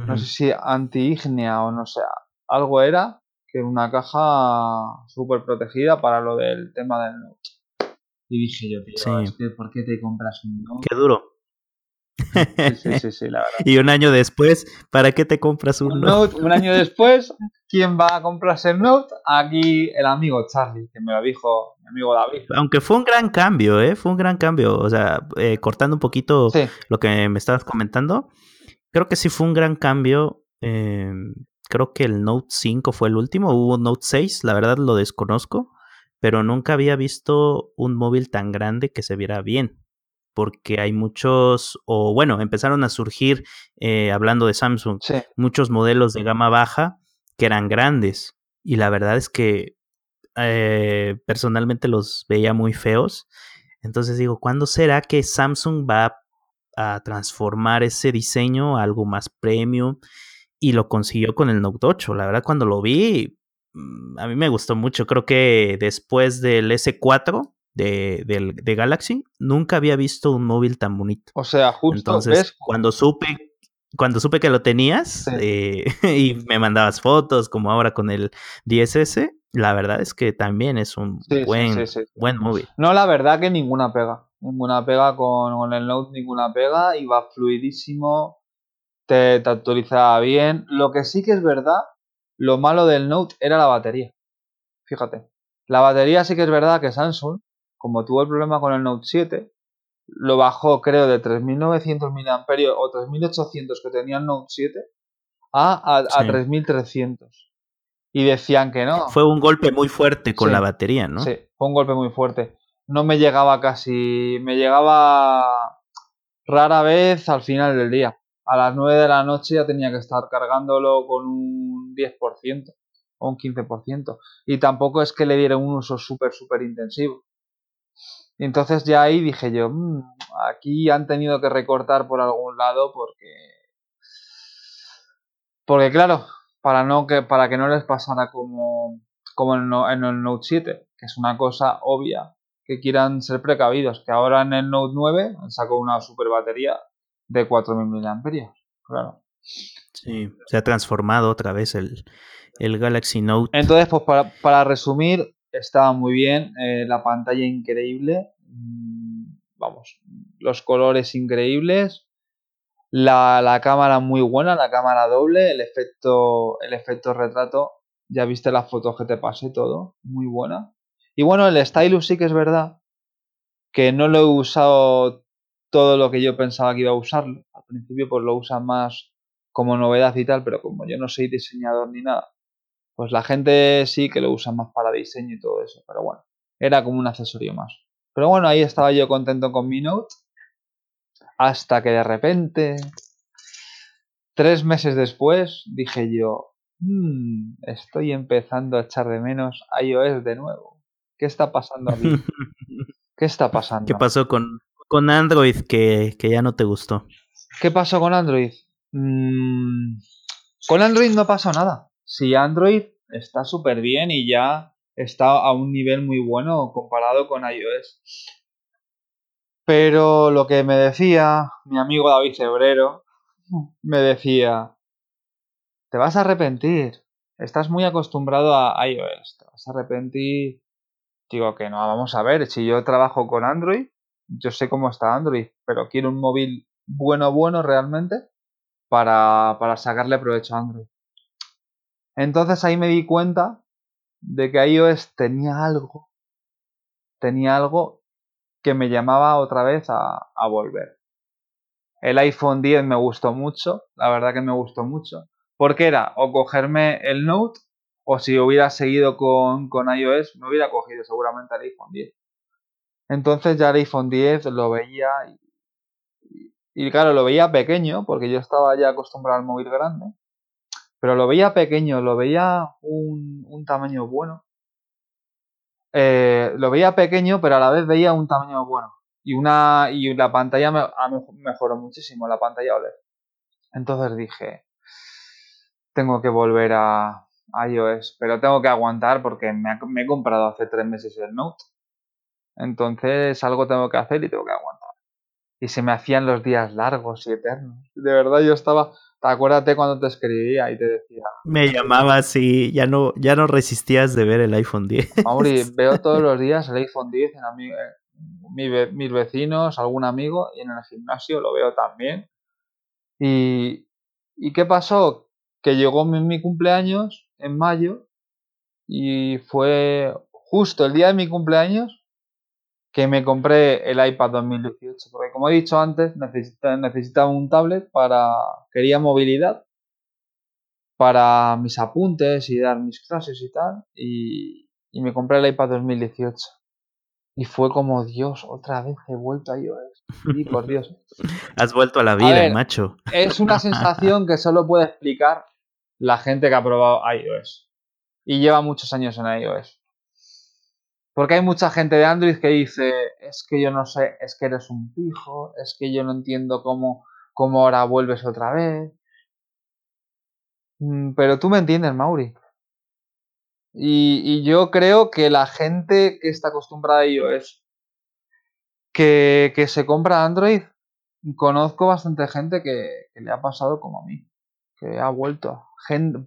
No sé si anti-ígnea o no sé, algo era, que una caja súper protegida para lo del tema del Note. Y dije yo, tío, ¿por qué te compras un Note? Qué duro. Sí, sí, sí, la verdad. y un año después, ¿para qué te compras un, Note? Un año después, ¿quién va a comprarse el Note? Aquí el amigo Charlie, que me lo dijo mi amigo David. Aunque fue un gran cambio, ¿eh? Fue un gran cambio. O sea, eh, cortando un poquito lo que me estabas comentando, creo que sí fue un gran cambio. Em, creo que el Note 5 fue el último, hubo un Note 6, la verdad lo desconozco, pero nunca había visto un móvil tan grande que se viera bien porque hay muchos, o bueno, empezaron a surgir, eh, hablando de Samsung, muchos modelos de gama baja que eran grandes. Y la verdad es que eh, personalmente los veía muy feos. Entonces digo, ¿cuándo será que Samsung va a transformar ese diseño a algo más premium? Y lo consiguió con el Note 8. La verdad, cuando lo vi, mm, a mí me gustó mucho. Creo que después del S4 de, de, Galaxy, nunca había visto un móvil tan bonito. O sea, justo. Entonces, cuando supe, cuando supe que lo tenías eh, y me mandabas fotos, como ahora con el 10S, la verdad es que también es un buen, buen móvil. No, la verdad que ninguna pega. Ninguna pega con, con el Note, ninguna pega. Iba fluidísimo, te, te actualizaba bien. Lo que sí que es verdad, lo malo del Note era la batería. Fíjate. La batería sí que es verdad que Samsung como tuvo el problema con el Note 7, lo bajó creo de 3.900 mAh o 3.800 que tenía el Note 7 a, a, 3.300. Y decían que no. Fue un golpe muy fuerte con la batería, ¿no? Sí, fue un golpe muy fuerte. no me llegaba casi, me llegaba rara vez al final del día. A las 9 de la noche ya tenía que estar cargándolo con un 10% o un 15%. Y tampoco es que le diera un uso súper, súper intensivo. Y entonces ya ahí dije yo, mm, aquí han tenido que recortar por algún lado porque... Porque claro, para, no que, para que no les pasara como, como en, en el Note 7, que es una cosa obvia, que quieran ser precavidos, que ahora en el Note 9 sacó una super batería de 4.000 mAh, claro. Sí, se ha transformado otra vez el, el Galaxy Note. Entonces, pues para, para resumir, estaba muy bien, eh, la pantalla increíble, mm, vamos, los colores increíbles, la, la, cámara muy buena, la cámara doble, el efecto, el efecto retrato, ya viste las fotos que te pasé todo, muy buena. Y bueno, el stylus sí que es verdad que no lo he usado todo lo que yo pensaba que iba a usarlo. Al principio pues lo usan más como novedad y tal, pero como yo no soy diseñador ni nada, pues la gente sí que lo usa más para diseño y todo eso, pero bueno, era como un accesorio más. Pero bueno, ahí estaba yo contento con mi Note, hasta que de repente, tres meses después, dije yo, mmm, estoy empezando a echar de menos iOS de nuevo. ¿Qué está pasando aquí? ¿Qué está pasando? ¿Qué pasó con, con Android que, que, ya no te gustó? ¿Qué pasó con Android? Mm, con Android no pasó nada si Android está súper bien y ya está a un nivel muy bueno comparado con iOS. Pero lo que me decía mi amigo David Cebrero, me decía, te vas a arrepentir, estás muy acostumbrado a iOS, te vas a arrepentir. Digo que no, vamos a ver, si yo trabajo con Android, yo sé cómo está Android, pero quiero un móvil bueno, bueno realmente para, para sacarle provecho a Android. Entonces ahí me di cuenta de que iOS tenía algo, tenía algo que me llamaba otra vez a, volver. El iPhone 10 me gustó mucho, la verdad que me gustó mucho, porque era o cogerme el Note o si hubiera seguido con, con iOS me hubiera cogido seguramente el iPhone 10. Entonces ya el iPhone 10 lo veía y, y, claro, lo veía pequeño porque yo estaba ya acostumbrado al móvil grande pero lo veía pequeño, lo veía un, un tamaño bueno. Eh, lo veía pequeño, pero a la vez veía un tamaño bueno. Y, una, y la pantalla me, mejoró muchísimo, la pantalla OLED. Entonces dije, tengo que volver a, iOS, pero tengo que aguantar porque me, me he comprado hace tres meses el Note. Entonces algo tengo que hacer y tengo que aguantar. Y se me hacían los días largos y eternos. De verdad yo estaba Acuérdate cuando te escribía y te decía. Me llamabas y ya no, ya no resistías de ver el iPhone 10. Mauri, veo todos los días el iPhone 10 en eh, mis vecinos, algún amigo, y en el gimnasio lo veo también. Y, ¿y qué pasó? Que llegó mi, mi cumpleaños en mayo y fue justo el día de mi cumpleaños que me compré el iPad 2018, porque como he dicho antes, necesitaba, un tablet para, quería movilidad para mis apuntes y dar mis clases y tal, y, y me compré el iPad 2018. Y fue como, Dios, otra vez he vuelto a iOS. Y por Dios. Has vuelto a la vida, macho. Es una sensación que solo puede explicar la gente que ha probado iOS. Y lleva muchos años en iOS. Porque hay mucha gente de Android que dice, es que yo no sé, es que eres un pijo, es que yo no entiendo cómo, cómo ahora vuelves otra vez. Mm, pero tú me entiendes, Mauri. Y, y yo creo que la gente que está acostumbrada a iOS, que, que se compra Android, conozco bastante gente que, que, le ha pasado como a mí, que ha vuelto.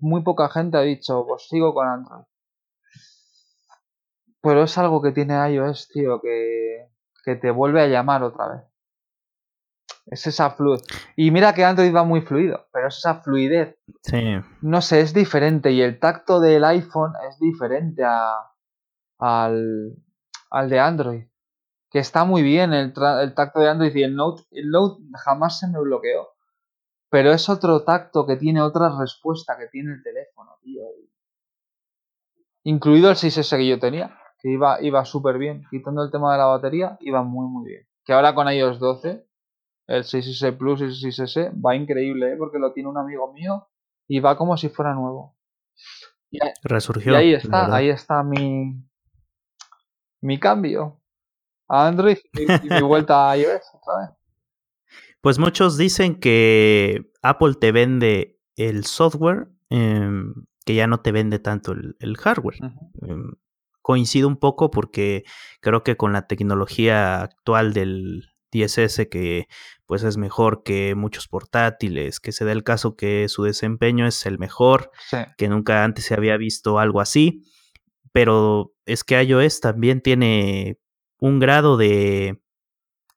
muy poca gente ha dicho, pues sigo con Android. Pero es algo que tiene iOS, tío, que, que te vuelve a llamar otra vez. Es esa fluidez. Y mira que Android va muy fluido, pero es esa fluidez. Sí. No sé, es diferente. Y el tacto del iPhone es diferente a, al, al de Android. Que está muy bien el, el, tacto de Android y el Note. El Note jamás se me bloqueó. Pero es otro tacto que tiene otra respuesta que tiene el teléfono, tío. Incluido el 6S que yo tenía que iba, iba súper bien. Quitando el tema de la batería, iba muy, muy bien. Que ahora con iOS 12, el 6S Plus y el 6S va increíble, ¿eh? porque lo tiene un amigo mío y va como si fuera nuevo. Y ahí, Resurgió. Y ahí está, ahí está mi, mi cambio a Android y, mi vuelta a iOS, ¿sabes? Pues muchos dicen que Apple te vende el software, em, que ya no te vende tanto el, hardware. Coincido un poco porque creo que con la tecnología actual del DSS que pues es mejor que muchos portátiles, que se da el caso que su desempeño es el mejor, que nunca antes se había visto algo así, pero es que iOS también tiene un grado de,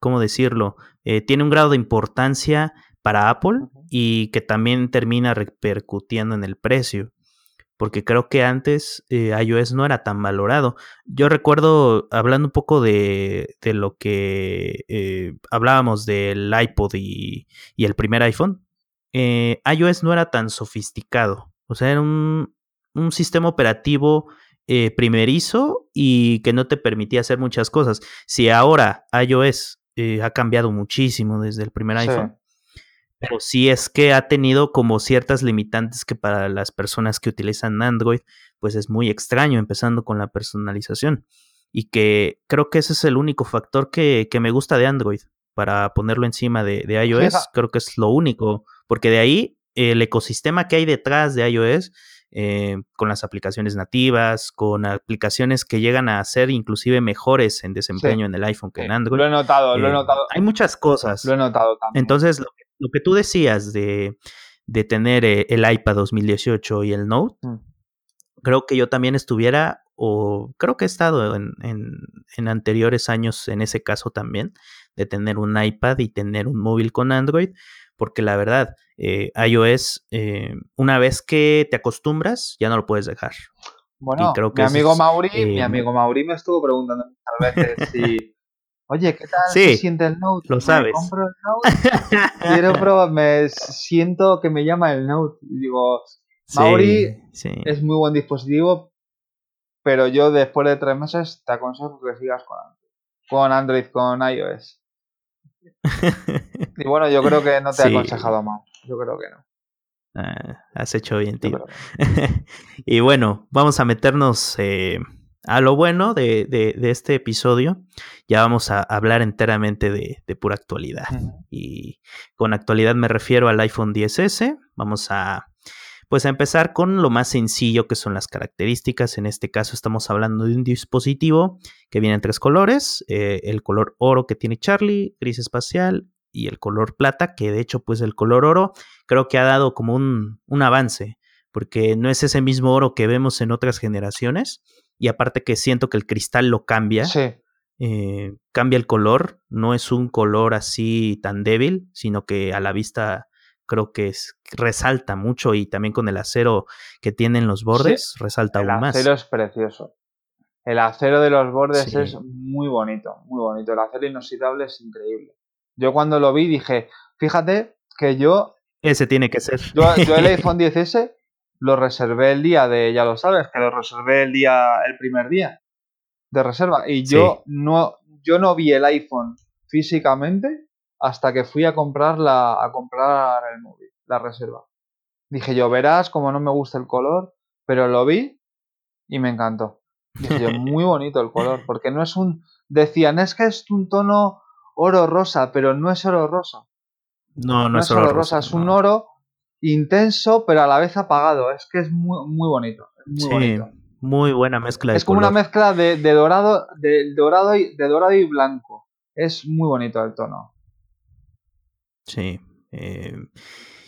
¿cómo decirlo? Eh, tiene un grado de importancia para Apple y que también termina repercutiendo en el precio porque creo que antes eh, iOS no era tan valorado. Yo recuerdo, hablando un poco de, de lo que eh, hablábamos del iPod y, y, el primer iPhone, eh, iOS no era tan sofisticado. O sea, era un, un sistema operativo primerizo y que no te permitía hacer muchas cosas. Si ahora iOS ha cambiado muchísimo desde el primer iPhone, pero sí es que ha tenido como ciertas limitantes que para las personas que utilizan Android, pues es muy extraño, empezando con la personalización. Y que creo que ese es el único factor que, me gusta de Android para ponerlo encima de, iOS. creo que es lo único, porque de ahí el ecosistema que hay detrás de iOS, eh, con las aplicaciones nativas, con aplicaciones que llegan a ser inclusive mejores en desempeño en el iPhone que en Android. Lo he notado, lo he eh, notado. Hay muchas cosas. Lo he notado también. Entonces, lo que lo que tú decías de, de tener eh, el iPad 2018 y el Note, mm. creo que yo también estuviera, o creo que he estado en, en, anteriores años en ese caso también, de tener un iPad y tener un móvil con Android, porque la verdad, eh, iOS, eh, una vez que te acostumbras, ya no lo puedes dejar. Bueno, creo que mi amigo Mauri, mi amigo Mauri me estuvo preguntando muchas veces si Oye, ¿qué tal se siente el Note? Lo sabes. compro el Note? Quiero probar, me siento que me llama el Note. Y digo, Mauri es muy buen dispositivo, pero yo después de tres meses te aconsejo que sigas con con, Android, con iOS. y bueno, yo creo que no te he aconsejado más. Yo creo que no. Ah, has hecho bien, tío. y bueno, vamos a meternos eh, a lo bueno de, de, este episodio, ya vamos a hablar enteramente de, de pura actualidad. Y con actualidad me refiero al iPhone 10S. Vamos a, pues a empezar con lo más sencillo que son las características. En este caso estamos hablando de un dispositivo que viene en tres colores. Eh, el color oro que tiene Charlie, gris espacial y el color plata, que de hecho pues el color oro creo que ha dado como un, un avance, porque no es ese mismo oro que vemos en otras generaciones y aparte que siento que el cristal lo cambia. Eh, cambia el color, no es un color así tan débil, sino que a la vista creo que es, resalta mucho y también con el acero que tienen los bordes resalta aún más. El acero es precioso. El acero de los bordes es muy bonito, muy bonito. El acero inoxidable es increíble. Yo cuando lo vi dije, fíjate que yo... Ese tiene que ser. Yo, yo el iPhone 10S lo reservé el día de, ya lo sabes, que lo reservé el día, el primer día de reserva. Y yo no, yo no vi el iPhone físicamente hasta que fui a comprar la, a comprar el móvil, la reserva. Dije yo, verás como no me gusta el color, pero lo vi y me encantó. Dije yo, muy bonito el color, porque no es un, decían, es que es un tono oro rosa, pero no es oro rosa. No, no, es oro rosa, es un oro intenso, pero a la vez apagado. Es que es muy, muy bonito. Muy Muy buena mezcla. es como una mezcla de, dorado, de, dorado y, de dorado y blanco. Es muy bonito el tono. Sí. Eh,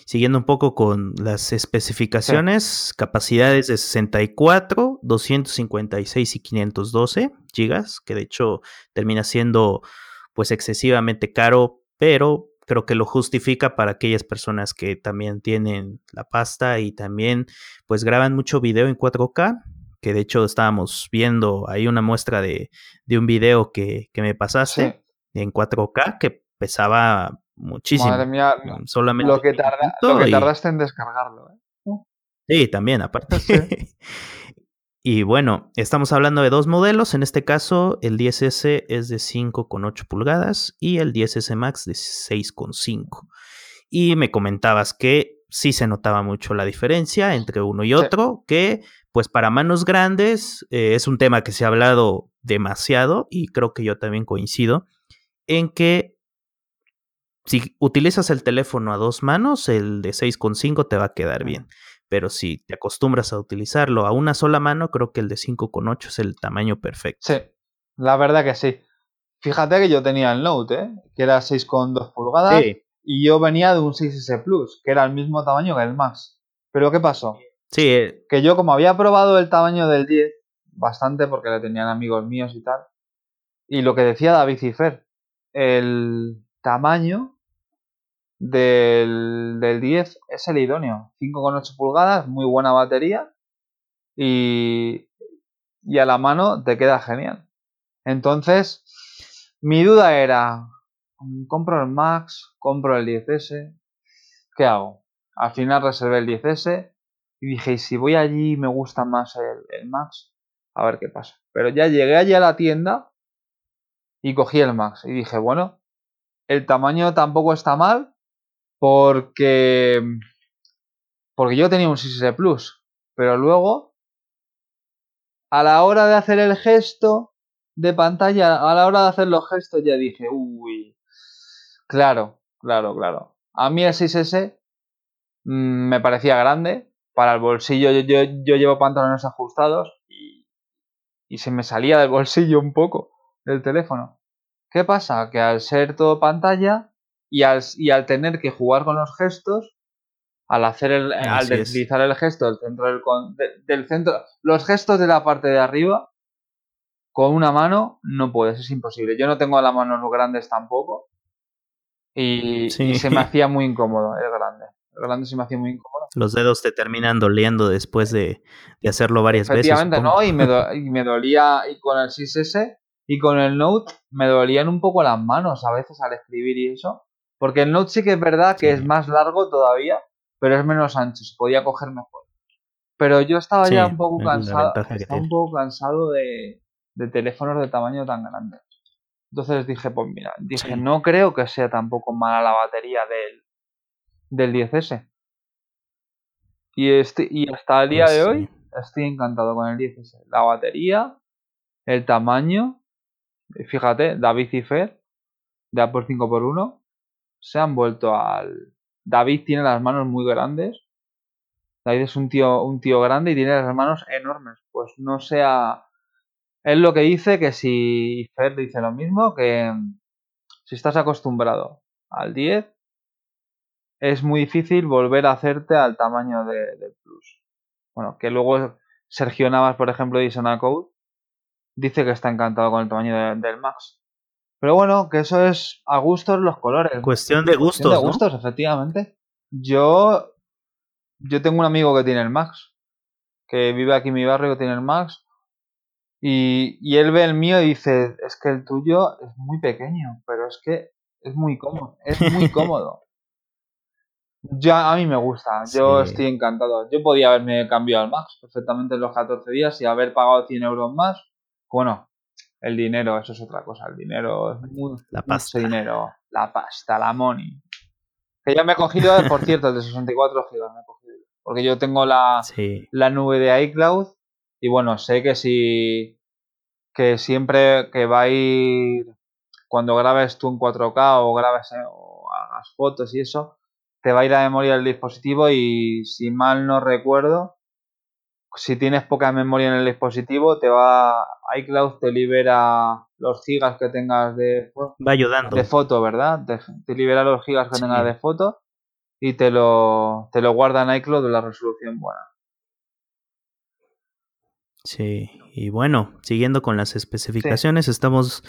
siguiendo un poco con las especificaciones, capacidades de 64, 256 y 512 gigas, que de hecho termina siendo pues excesivamente caro, pero creo que lo justifica para aquellas personas que también tienen la pasta y también pues graban mucho video en 4K, que de hecho estábamos viendo ahí una muestra de, de un video que, que me pasaste en 4K que pesaba muchísimo. Madre mía, solamente lo que, tarda, lo que tardaste en descargarlo. ¿eh? Sí, también, aparte. Y bueno, estamos hablando de dos modelos. En este caso, el 10S es de 5,8 pulgadas y el 10S Max de 6,5. Y me comentabas que sí se notaba mucho la diferencia entre uno y otro, que pues para manos grandes eh, es un tema que se ha hablado demasiado y creo que yo también coincido en que si utilizas el teléfono a dos manos, el de 6,5 te va a quedar bien. Pero si te acostumbras a utilizarlo a una sola mano, creo que el de 5,8 es el tamaño perfecto. Sí, la verdad que sí. Fíjate que yo tenía el Note, ¿eh? que era 6,2 pulgadas, y yo venía de un 6S Plus, que era el mismo tamaño que el Max. Pero ¿qué pasó? Sí. Eh. Que yo como había probado el tamaño del 10, bastante porque le tenían amigos míos y tal, y lo que decía David Cifer, el tamaño del, del 10 es el idóneo. 5,8 pulgadas, muy buena batería y, y a la mano te queda genial. Entonces, mi duda era, compro el Max, compro el 10S, ¿qué hago? Al final reservé el 10S y dije, ¿y si voy allí y me gusta más el, el, Max? A ver qué pasa. Pero ya llegué allí a la tienda y cogí el Max y dije, bueno, el tamaño tampoco está mal, porque, porque yo tenía un 6S Plus, pero luego, a la hora de hacer el gesto de pantalla, a la hora de hacer los gestos, ya dije, uy, claro, claro, claro. A mí el 6S mm, me parecía grande, para el bolsillo yo, yo, yo llevo pantalones ajustados y, y se me salía del bolsillo un poco del teléfono. ¿Qué pasa? Que al ser todo pantalla, y al, y al tener que jugar con los gestos, al hacer el, al deslizar el gesto del centro del, del centro, los gestos de la parte de arriba, con una mano no puedes, es imposible. Yo no tengo las manos grandes tampoco. Y, se me hacía muy incómodo el grande. El grande se me hacía muy incómodo. Los dedos te terminan doliendo después de, de hacerlo varias veces. Efectivamente, ¿no? Y me, y me dolía, y con el 6S y con el Note me dolían un poco las manos a veces al escribir y eso. Porque el Note sí que es verdad que es más largo todavía, pero es menos ancho, se podía coger mejor. Pero yo estaba ya un poco cansado, un poco cansado de, teléfonos de tamaño tan grande. Entonces dije, pues mira, dije, no creo que sea tampoco mala la batería del, del 10S. Y, este, y hasta el día pues de hoy estoy encantado con el 10S. La batería, el tamaño, fíjate, David Cipher de Apple 5x1 se han vuelto al... David tiene las manos muy grandes. David es un tío, un tío grande y tiene las manos enormes. Pues no sea... Es lo que dice que si Fer dice lo mismo, que si estás acostumbrado al 10, es muy difícil volver a hacerte al tamaño del de Plus. Bueno, que luego Sergio Navas, por ejemplo, de Code, dice que está encantado con el tamaño del Max. Pero bueno, que eso es a gustos los colores. Cuestión de gustos. Cuestión de gustos, efectivamente. Yo. Yo tengo un amigo que tiene el Max. Que vive aquí en mi barrio que tiene el Max. Y, y él ve el mío y dice: Es que el tuyo es muy pequeño, pero es que es muy cómodo. Es muy cómodo. Ya a mí me gusta, yo estoy encantado. Yo podía haberme cambiado al Max perfectamente en los 14 días y haber pagado 100 euros más. Bueno, el dinero, eso es otra cosa. El dinero es muy, la pasta. dinero. La pasta, la money. Que ya me he cogido, por cierto, el de 64 gigas me he cogido. Porque yo tengo la, la nube de iCloud y bueno, sé que si que siempre que va a ir cuando grabes tú en 4K o grabes eh, o hagas fotos y eso, te va a ir a memoria del dispositivo y si mal no recuerdo, si tienes poca memoria en el dispositivo, te va iCloud te libera los gigas que tengas de va ayudando de foto, ¿verdad? Te, libera los gigas que tengas de foto y te lo te lo guarda en iCloud de la resolución buena. Sí, y bueno, siguiendo con las especificaciones, estamos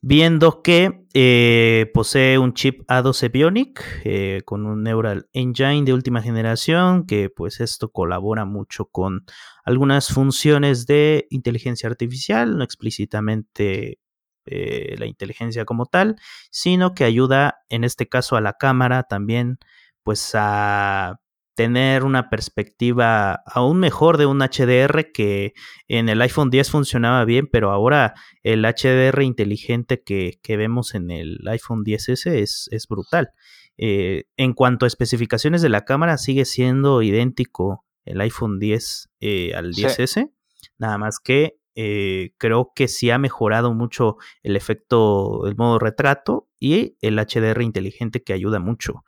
viendo que eh, posee un chip A12 Bionic eh, con un Neural Engine de última generación, que pues esto colabora mucho con algunas funciones de inteligencia artificial, no explícitamente eh, la inteligencia como tal, sino que ayuda en este caso a la cámara también pues a tener una perspectiva aún mejor de un HDR que en el iPhone 10 funcionaba bien, pero ahora el HDR inteligente que, vemos en el iPhone 10S es, es brutal. Eh, en cuanto a especificaciones de la cámara, sigue siendo idéntico el iPhone 10 eh, al 10S, nada más que eh, creo que sí ha mejorado mucho el efecto del modo retrato y el HDR inteligente que ayuda mucho.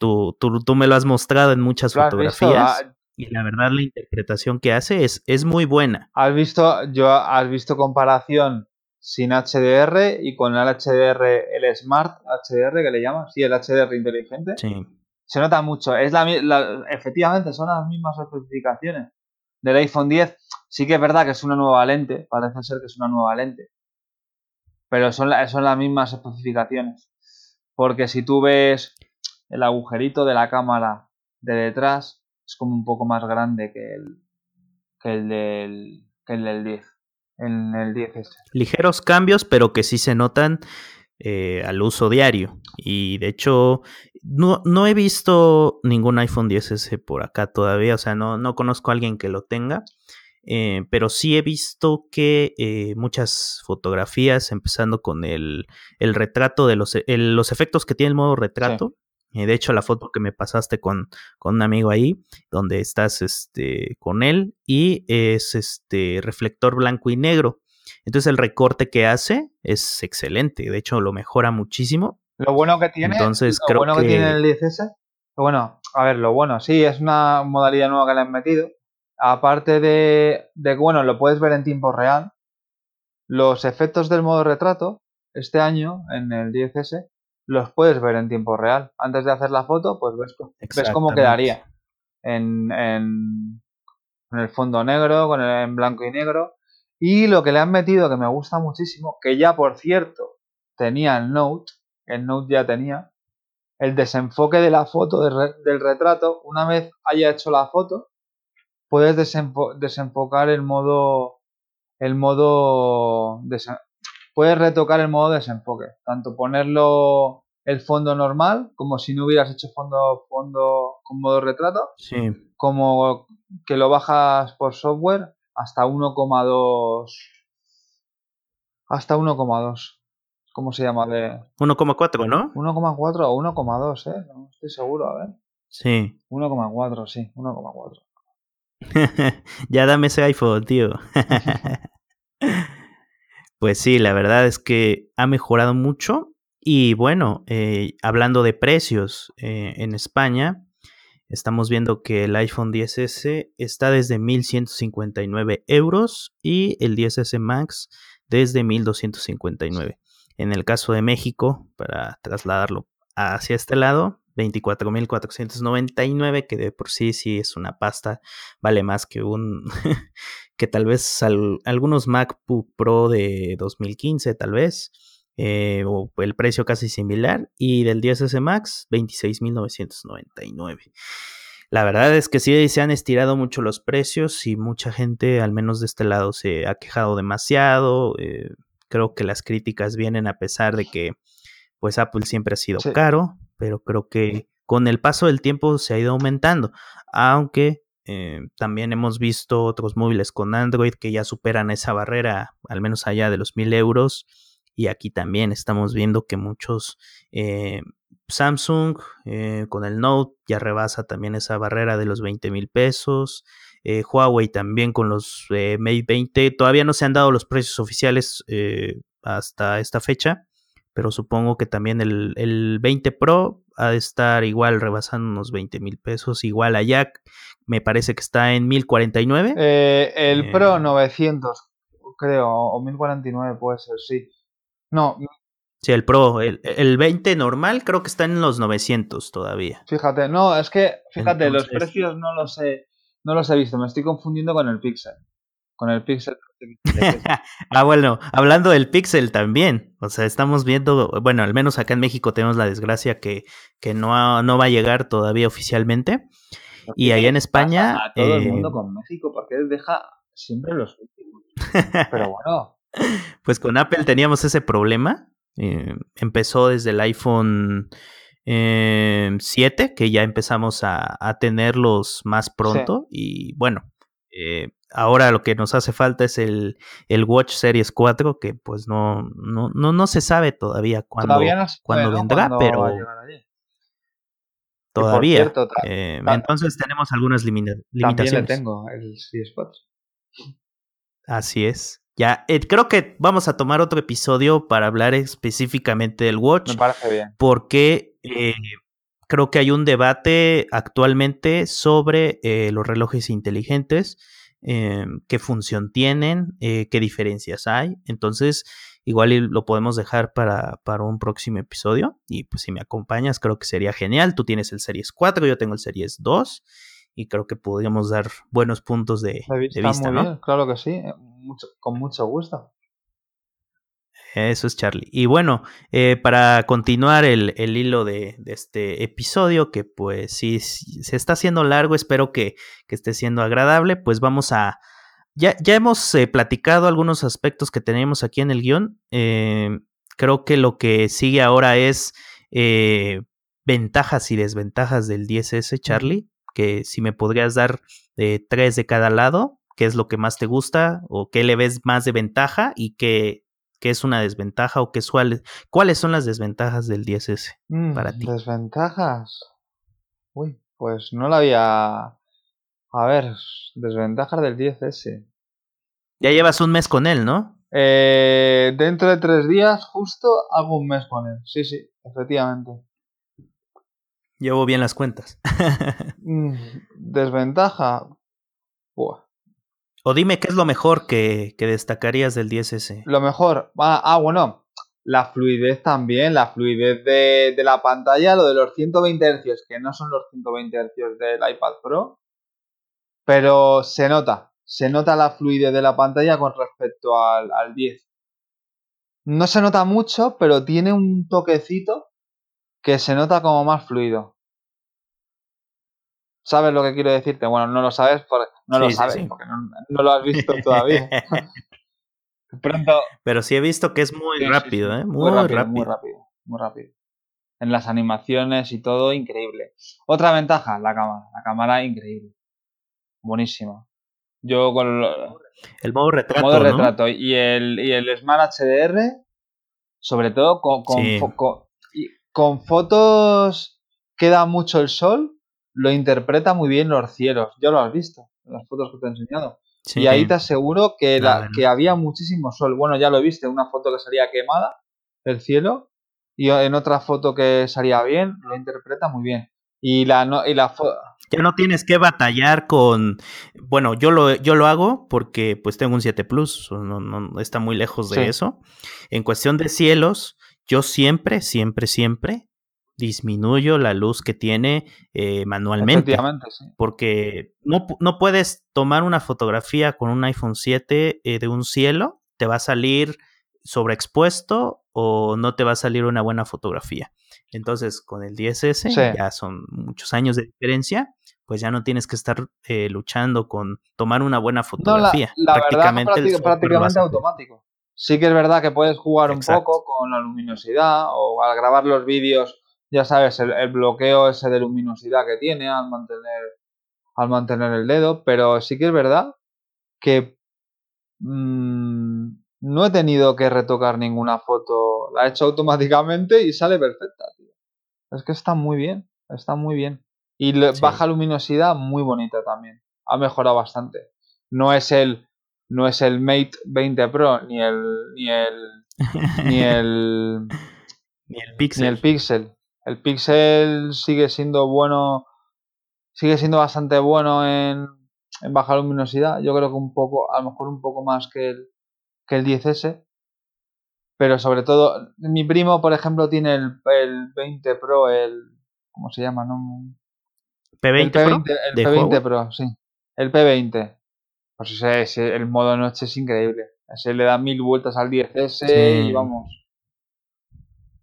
Tú, tú, me lo has mostrado en muchas fotografías. Ah, y la verdad la interpretación que hace es, es muy buena. ¿Has visto, yo, has visto comparación sin HDR y con el HDR, el Smart HDR que le llaman? Sí, el HDR inteligente. Sí. Se nota mucho. Es la, efectivamente, son las mismas especificaciones del iPhone 10. Sí que es verdad que es una nueva lente, parece ser que es una nueva lente. Pero son, son las mismas especificaciones. Porque si tú ves el agujerito de la cámara de detrás es como un poco más grande que el, que el, del, que el del 10. En el 10 Ligeros cambios, pero que sí se notan eh, al uso diario. Y de hecho, no, no, he visto ningún iPhone 10S por acá todavía. O sea, no, no conozco a alguien que lo tenga. Eh, pero sí he visto que eh, muchas fotografías, empezando con el, el retrato de los, los efectos que tiene el modo retrato, de hecho, la foto que me pasaste con, con, un amigo ahí, donde estás este, con él, y es este reflector blanco y negro. Entonces el recorte que hace es excelente. De hecho, lo mejora muchísimo. Lo bueno que tiene, Entonces, lo bueno que... tiene el 10S, bueno, a ver, lo bueno, sí, es una modalidad nueva que le han metido. Aparte de, de que, bueno, lo puedes ver en tiempo real. Los efectos del modo retrato, este año, en el 10S, los puedes ver en tiempo real. Antes de hacer la foto, pues ves, ves cómo quedaría en, en, el fondo negro, con el en blanco y negro. Y lo que le han metido, que me gusta muchísimo, que ya por cierto tenía el Note, el Note ya tenía, el desenfoque de la foto del retrato, una vez haya hecho la foto, puedes desenfocar el modo, el modo, puedes retocar el modo desenfoque, tanto ponerlo el fondo normal, como si no hubieras hecho fondo, fondo con modo retrato, sí. como que lo bajas por software hasta 1,2 hasta 1,2. ¿Cómo se llama? De... 1,4, ¿no? 1,4 o 1,2, ¿eh? No estoy seguro, a ver. Sí. 1,4, sí, 1,4. ya dame ese iPhone, tío. Pues sí, la verdad es que ha mejorado mucho. Y bueno, eh, hablando de precios eh, en España, estamos viendo que el iPhone 10S está desde 1.159 euros y el 10S Max desde 1.259. En el caso de México, para trasladarlo hacia este lado, 24.499, que de por sí sí es una pasta, vale más que un que tal vez algunos MacBook Pro de 2015 tal vez, eh, o el precio casi similar, y del 10S Max 26.999. La verdad es que sí se han estirado mucho los precios y mucha gente, al menos de este lado, se ha quejado demasiado. Eh, creo que las críticas vienen a pesar de que pues Apple siempre ha sido caro, pero creo que con el paso del tiempo se ha ido aumentando, aunque eh, también hemos visto otros móviles con Android que ya superan esa barrera, al menos allá de los mil euros. Y aquí también estamos viendo que muchos eh, Samsung eh, con el Note ya rebasa también esa barrera de los 20 mil pesos. Huawei también con los Mate 20. Todavía no se han dado los precios oficiales hasta esta fecha pero supongo que también el, el 20 Pro ha de estar igual rebasando unos 20 mil pesos, igual a Jack, me parece que está en 1049. Eh, el Pro 900, eh, creo, o 1049 puede ser, sí. No. Sí, el Pro, el, el 20 normal creo que está en los 900 todavía. Fíjate, no, es que, fíjate, los precios no los he, no los he visto, me estoy confundiendo con el Pixel con el Pixel. ah, bueno, hablando del Pixel también. O sea, estamos viendo, bueno, al menos acá en México tenemos la desgracia que, que no, no va a llegar todavía oficialmente. Y allá en España. A todo el mundo eh, con México, porque deja siempre los últimos. Pero bueno. Pues con Apple teníamos ese problema. Eh, empezó desde el iPhone eh, 7, que ya empezamos a, a tenerlos más pronto. Y bueno, eh, ahora lo que nos hace falta es el, el Watch Series 4, que pues no, no, no, no se sabe todavía cuándo, cuándo vendrá, pero todavía. eh, entonces tenemos algunas limitaciones. También tengo el Series 4. Así es. Ya, eh, creo que vamos a tomar otro episodio para hablar específicamente del Watch. Me parece bien. Porque eh, creo que hay un debate actualmente sobre eh, los relojes inteligentes, eh, qué función tienen, eh, qué diferencias hay. Entonces, igual lo podemos dejar para, para, un próximo episodio. Y pues si me acompañas, creo que sería genial. Tú tienes el Series 4, yo tengo el Series 2. Y creo que podríamos dar buenos puntos de, de vista, ¿no? Bien, claro que sí, mucho, con mucho gusto. Eso es Charlie. Y bueno, eh, para continuar el, el hilo de, de, este episodio, que pues sí, se está haciendo largo, espero que, que esté siendo agradable, pues vamos a... Ya, ya hemos eh, platicado algunos aspectos que tenemos aquí en el guion. Eh, creo que lo que sigue ahora es ventajas y desventajas del 10S, Charlie, que si me podrías dar tres de cada lado, qué es lo que más te gusta o qué le ves más de ventaja y qué qué es una desventaja o qué es, cuáles son las desventajas del 10S mm, para ti. Desventajas. Uy, pues no la había. A ver, desventajas del 10S. Ya llevas un mes con él, ¿no? Eh, dentro de tres días, justo hago un mes con él. Sí, sí, efectivamente. Llevo bien las cuentas. Mm, desventaja. O dime qué es lo mejor que, que destacarías del 10S. Lo mejor. Ah, ah, bueno. La fluidez también, la fluidez de, de, la pantalla, lo de los 120 Hz, que no son los 120 Hz del iPad Pro, pero se nota, se nota la fluidez de la pantalla con respecto al, al 10. No se nota mucho, pero tiene un toquecito que se nota como más fluido. ¿Sabes lo que quiero decirte? Bueno, no lo sabes, por, no sí, lo sabes sí, sí. porque no, no, lo has visto todavía. Pronto. Pero sí he visto que es muy rápido, ¿eh? Muy, muy rápido, rápido, Muy rápido, muy rápido. En las animaciones y todo, increíble. Otra ventaja, la cámara. La cámara, increíble. Buenísima. Yo con el modo retrato. Modo ¿no? retrato. Y, el, y el Smart HDR, sobre todo con, con, con, con fotos que da mucho el sol lo interpreta muy bien los cielos. Ya lo has visto en las fotos que te he enseñado. Sí. Y ahí te aseguro que, la, que había muchísimo sol. Bueno, ya lo viste, una foto que salía quemada del cielo y en otra foto que salía bien, lo interpreta muy bien. Y la, no, y la foto... Ya no tienes que batallar con... Bueno, yo lo, yo lo hago porque pues tengo un 7 Plus, no, no está muy lejos de sí. eso. En cuestión de cielos, yo siempre, siempre, siempre disminuyo la luz que tiene eh, manualmente. Sí. Porque no, no, puedes tomar una fotografía con un iPhone 7 eh, de un cielo, te va a salir sobreexpuesto o no te va a salir una buena fotografía. Entonces, con el 10S, sí. ya son muchos años de diferencia, pues ya no tienes que estar eh, luchando con tomar una buena fotografía. No, la, la prácticamente, verdad, prácticamente, prácticamente automático. Sí que es verdad que puedes jugar Exacto. un poco con la luminosidad o al grabar los vídeos ya sabes, el, el, bloqueo ese de luminosidad que tiene al mantener, al mantener el dedo, pero sí que es verdad que mmm, no he tenido que retocar ninguna foto, la he hecho automáticamente y sale perfecta, tío. Es que está muy bien, está muy bien. Y le, sí. baja luminosidad muy bonita también. Ha mejorado bastante. No es el no es el Mate 20 Pro ni el ni el ni el ni el Pixel. Ni el Pixel el Pixel sigue siendo bueno, sigue siendo bastante bueno en, en, baja luminosidad. Yo creo que un poco, a lo mejor un poco más que el, que el 10S. Pero sobre todo, mi primo, por ejemplo, tiene el, el 20 Pro, el. ¿Cómo se llama? No? ¿P20 el P20 Pro? El P20 Pro, sí. El P20. Pues ese, ese, el modo noche es increíble. Ese le da mil vueltas al 10S sí. y vamos.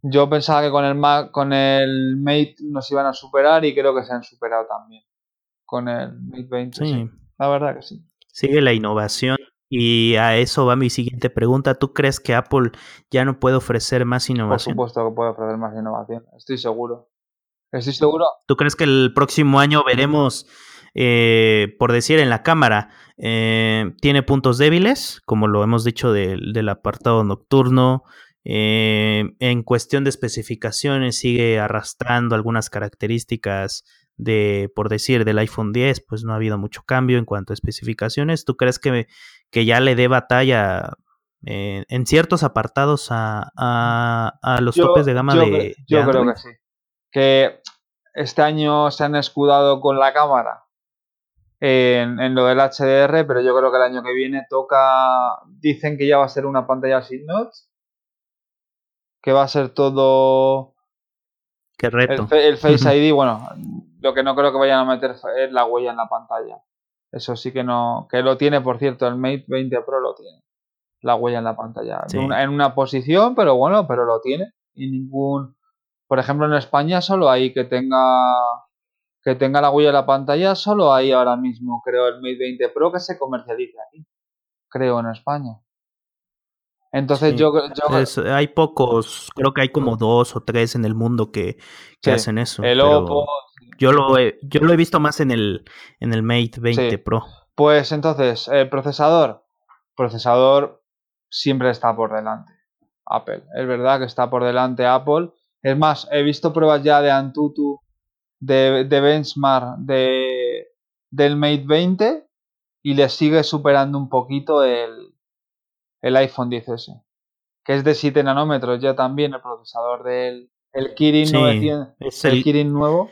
Yo pensaba que con el Mac, con el Mate nos iban a superar y creo que se han superado también con el Mate 20. Sí. sí. La verdad que sí. Sigue la innovación y a eso va mi siguiente pregunta. ¿Tú crees que Apple ya no puede ofrecer más innovación? Por supuesto que puede ofrecer más innovación, estoy seguro. Estoy seguro. ¿Tú crees que el próximo año veremos, eh, por decir, en la cámara, eh, tiene puntos débiles, como lo hemos dicho del apartado nocturno? Eh, en cuestión de especificaciones sigue arrastrando algunas características de, por decir, del iPhone 10, pues no ha habido mucho cambio en cuanto a especificaciones. ¿Tú crees que, que ya le dé batalla eh, en ciertos apartados a, a, los topes de gama de, Yo creo que sí. Que este año se han escudado con la cámara en, en, lo del HDR, pero yo creo que el año que viene toca. Dicen que ya va a ser una pantalla sin notch que va a ser todo... Qué reto. El, Face ID, bueno, lo que no creo que vayan a meter es la huella en la pantalla. Eso sí que no... Que lo tiene, por cierto, el Mate 20 Pro lo tiene. La huella en la pantalla. En, una, posición, pero bueno, pero lo tiene. Y ningún... Por ejemplo, en España solo hay que tenga que tenga la huella en la pantalla, solo hay ahora mismo, creo, el Mate 20 Pro que se comercializa aquí. Creo en España. Entonces yo, hay pocos, creo que hay como dos o tres en el mundo que, hacen eso. El Oppo. Yo lo he, yo lo he visto más en el, en el Mate 20 Pro. Pues entonces, el procesador. Procesador siempre está por delante. Apple. Es verdad que está por delante Apple. Es más, he visto pruebas ya de Antutu, de, de benchmark de, del Mate 20 y le sigue superando un poquito el, el iPhone 10S, que es de 7 nanómetros ya también el procesador del el Kirin, 900, el, Kirin nuevo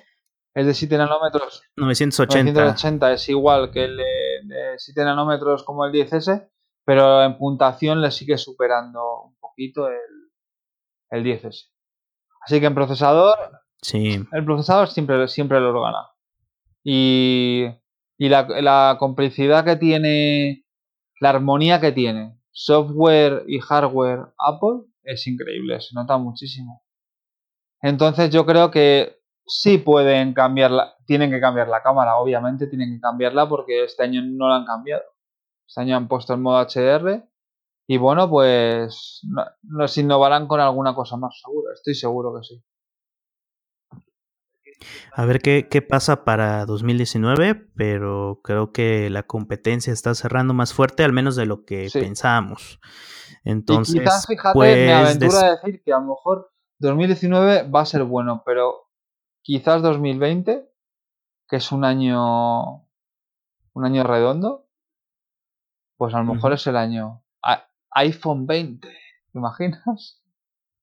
es de 7 nanómetros. 980. 980 es igual que el de, 7 nanómetros como el 10S, pero en puntuación le sigue superando un poquito el, el 10S. Así que en procesador, sí. el procesador siempre, siempre lo gana. Y, y la, la complicidad que tiene, la armonía que tiene software y hardware Apple es increíble, se nota muchísimo. Entonces yo creo que sí pueden cambiarla, tienen que cambiar la cámara, obviamente tienen que cambiarla porque este año no la han cambiado. Este año han puesto el modo HDR y bueno, pues nos innovarán con alguna cosa más seguro, estoy seguro que sí. A ver qué, qué, pasa para 2019, pero creo que la competencia está cerrando más fuerte, al menos de lo que pensábamos. Entonces, quizás, fíjate, me pues, aventura a decir que a lo mejor 2019 va a ser bueno, pero quizás 2020, que es un año un año redondo, pues a lo mejor es el año iPhone 20, ¿te imaginas?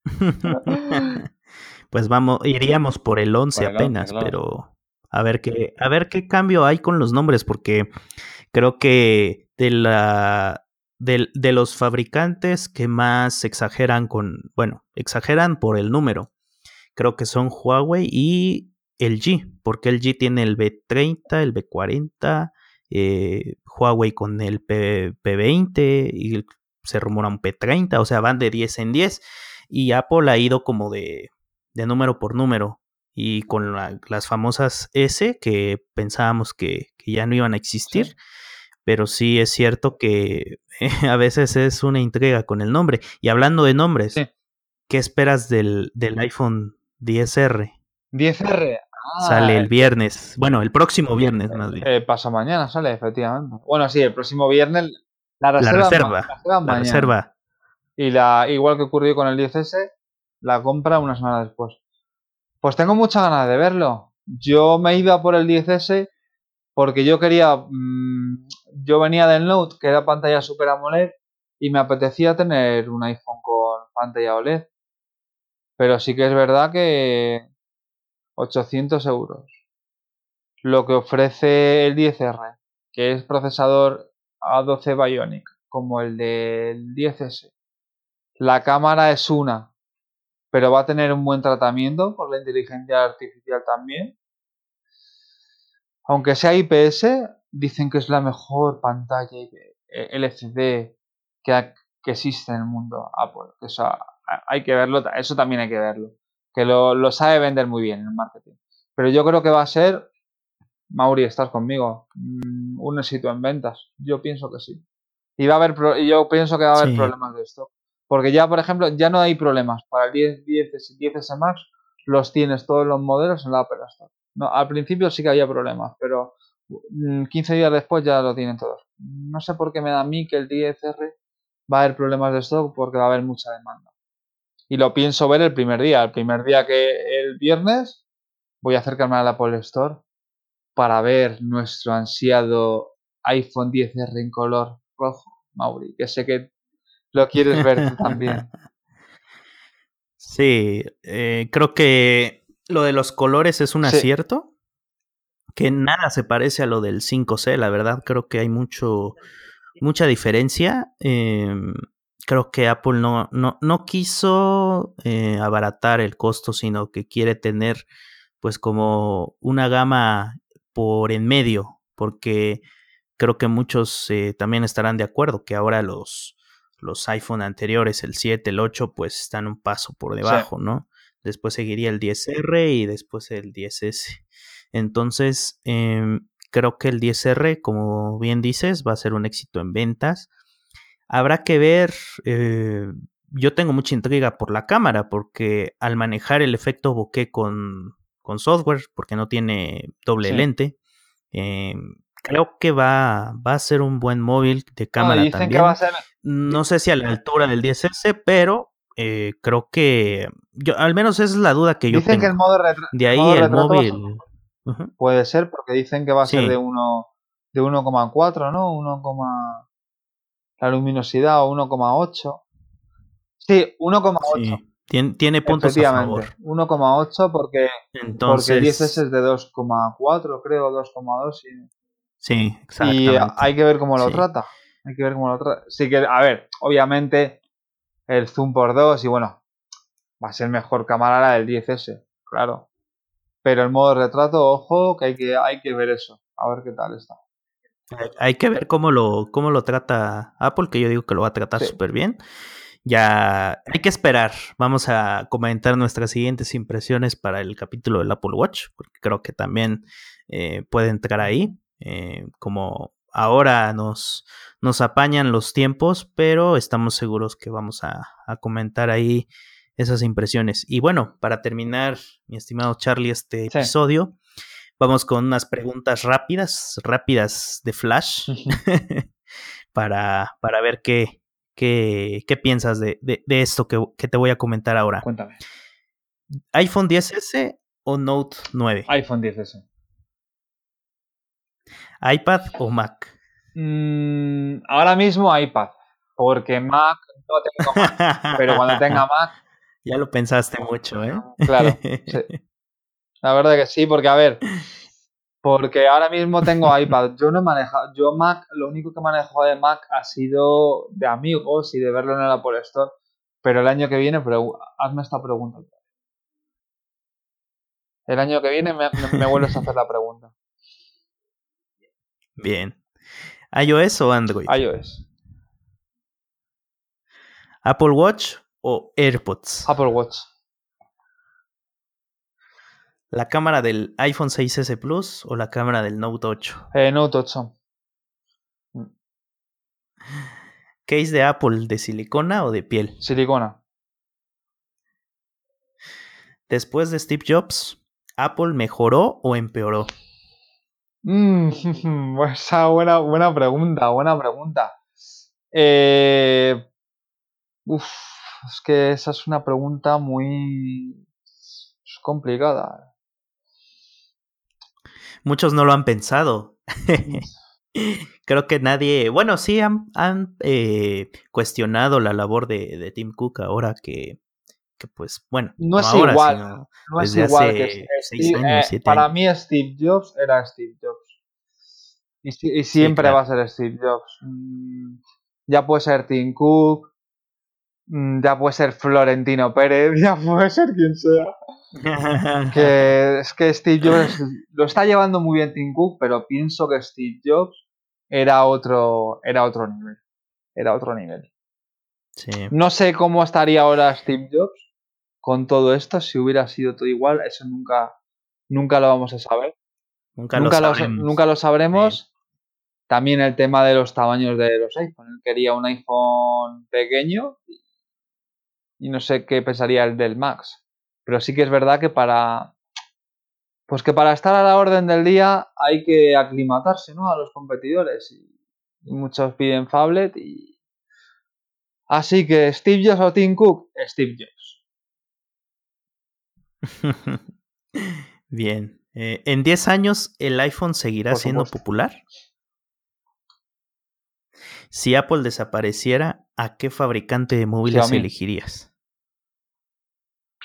pues vamos, iríamos por el 11 apenas, pero a ver qué, a ver qué cambio hay con los nombres, porque creo que de la de, de, los fabricantes que más exageran con, bueno, exageran por el número. Creo que son Huawei y el G, porque el G tiene el B30, el B40, eh, Huawei con el P, P20 y se rumora un P30, o sea, van de 10 en 10 y Apple ha ido como de de número por número y con las famosas S que pensábamos que, ya no iban a existir. Pero sí es cierto que a veces es una intriga con el nombre. Y hablando de nombres, ¿qué esperas del, del iPhone 10R? 10R. sale el viernes. Bueno, el próximo viernes más bien. Eh, pasa mañana sale, efectivamente. Bueno, sí, el próximo viernes la reserva. La reserva. Y la, igual que ocurrió con el 10S, la compra una semana después. Pues tengo muchas ganas de verlo. Yo me iba por el 10S porque yo quería. Mm, yo venía del Note, que era pantalla Super AMOLED, y me apetecía tener un iPhone con pantalla OLED. Pero sí que es verdad que 800 euros. Lo que ofrece el 10R, que es procesador A12 Bionic, como el del 10S. La cámara es una, pero va a tener un buen tratamiento por la inteligencia artificial también. Aunque sea IPS, dicen que es la mejor pantalla LCD que, existe en el mundo Apple. Eso hay que verlo, eso también hay que verlo. Que lo, sabe vender muy bien en el marketing. Pero yo creo que va a ser, Mauri, estás conmigo, mm, un éxito en ventas. Yo pienso que sí. Y va a haber, yo pienso que va a haber problemas de stock. Porque ya, por ejemplo, ya no hay problemas para el 10, 10, 10S Max. los tienes todos los modelos en la Apple Store. No, al principio sí que había problemas, pero 15 mm, días después ya lo tienen todos. No sé por qué me da a mí que el 10R va a haber problemas de stock porque va a haber mucha demanda. Y lo pienso ver el primer día. El primer día que el viernes voy a acercarme a la Apple Store para ver nuestro ansiado iPhone 10R en color rojo, Mauri, que sé que lo quieres ver tú también. Sí, eh, creo que lo de los colores es un acierto. Que nada se parece a lo del 5C, la verdad. Creo que hay mucho, mucha diferencia. Em, creo que Apple no, no, no quiso eh, abaratar el costo, sino que quiere tener pues como una gama por en medio, porque creo que muchos eh, también estarán de acuerdo que ahora los, los iPhone anteriores, el 7, el 8, pues están un paso por debajo, ¿no? Después seguiría el 10R y después el 10S. Entonces, em, creo que el 10R, como bien dices, va a ser un éxito en ventas. Habrá que ver, eh, yo tengo mucha intriga por la cámara, porque al manejar el efecto bokeh con, con software, porque no tiene doble lente, em, creo que va, va a ser un buen móvil de cámara también. No sé si a la altura del 10S, pero eh, creo que yo, al menos esa es la duda que yo dicen que el modo de ahí el móvil puede ser porque dicen que va a ser de 1 de 1,4 no 1, la luminosidad o 1,8 sí 1,8 Tiene, tiene, puntos a favor. 1,8 porque Entonces... porque el 10S es de 2,4 creo 2,2 y Sí, exactamente. Y hay que ver cómo lo trata. Hay que ver cómo lo trata. Sí que, a ver, obviamente el zoom por 2 y bueno, va a ser mejor cámara la del 10S, claro. Pero el modo retrato, ojo, que hay que, hay que ver eso. A ver qué tal está. Hay que ver cómo lo, cómo lo trata Apple, que yo digo que lo va a tratar súper bien. Ya hay que esperar. Vamos a comentar nuestras siguientes impresiones para el capítulo del Apple Watch, porque creo que también eh, puede entrar ahí. Eh, como ahora nos, nos apañan los tiempos, pero estamos seguros que vamos a, comentar ahí esas impresiones. Y bueno, para terminar, mi estimado Charlie, este episodio, vamos con unas preguntas rápidas, rápidas de flash, para, para ver qué, qué, qué piensas de, de, esto que, que, te voy a comentar ahora. Cuéntame. ¿iPhone 10S o Note 9? iPhone 10S iPad o Mac? Mm, ahora mismo iPad, porque Mac no tengo Mac, pero cuando tenga Mac... Ya lo pensaste mucho, ¿eh? Claro, La verdad que sí, porque a ver, porque ahora mismo tengo iPad. Yo no he manejado, yo Mac, lo único que he manejado de Mac ha sido de amigos y de verlo en el Apple Store. Pero el año que viene, pero hazme esta pregunta. El año que viene me vuelves a hacer la pregunta. Bien. ¿iOS o Android? iOS. ¿Apple Watch o AirPods? Apple Watch. ¿La cámara del iPhone 6S Plus o la cámara del Note 8? Eh, Note 8. ¿Case de Apple de silicona o de piel? Silicona. Después de Steve Jobs, ¿Apple mejoró o empeoró? Mm, esa buena, buena pregunta, buena pregunta. Eh, es que esa es una pregunta muy complicada. Muchos no lo han pensado. Creo que nadie, bueno, sí han, eh, cuestionado la labor de, Tim Cook ahora que, pues, bueno, no, es igual, no es igual que eh, para mí Steve Jobs era Steve Jobs. Y, siempre va a ser Steve Jobs. Mm, ya puede ser Tim Cook, mm, ya puede ser Florentino Pérez, ya puede ser quien sea. que es que Steve Jobs lo está llevando muy bien Tim Cook, pero pienso que Steve Jobs era otro, era otro nivel. Era otro nivel. No sé cómo estaría ahora Steve Jobs con todo esto, si hubiera sido todo igual, eso nunca, nunca lo vamos a saber. Nunca, lo, sabremos. nunca lo sabremos. También el tema de los tamaños de los iPhones. Él quería un iPhone pequeño y no sé qué pensaría el del Max. Pero sí que es verdad que para. Pues que para estar a la orden del día hay que aclimatarse, ¿no? A los competidores. Y, muchos piden Fablet y. Así que Steve Jobs o Tim Cook, Steve Jobs. Bien. Eh, ¿En 10 años el iPhone seguirá siendo popular? Si Apple desapareciera, ¿a qué fabricante de móviles elegirías?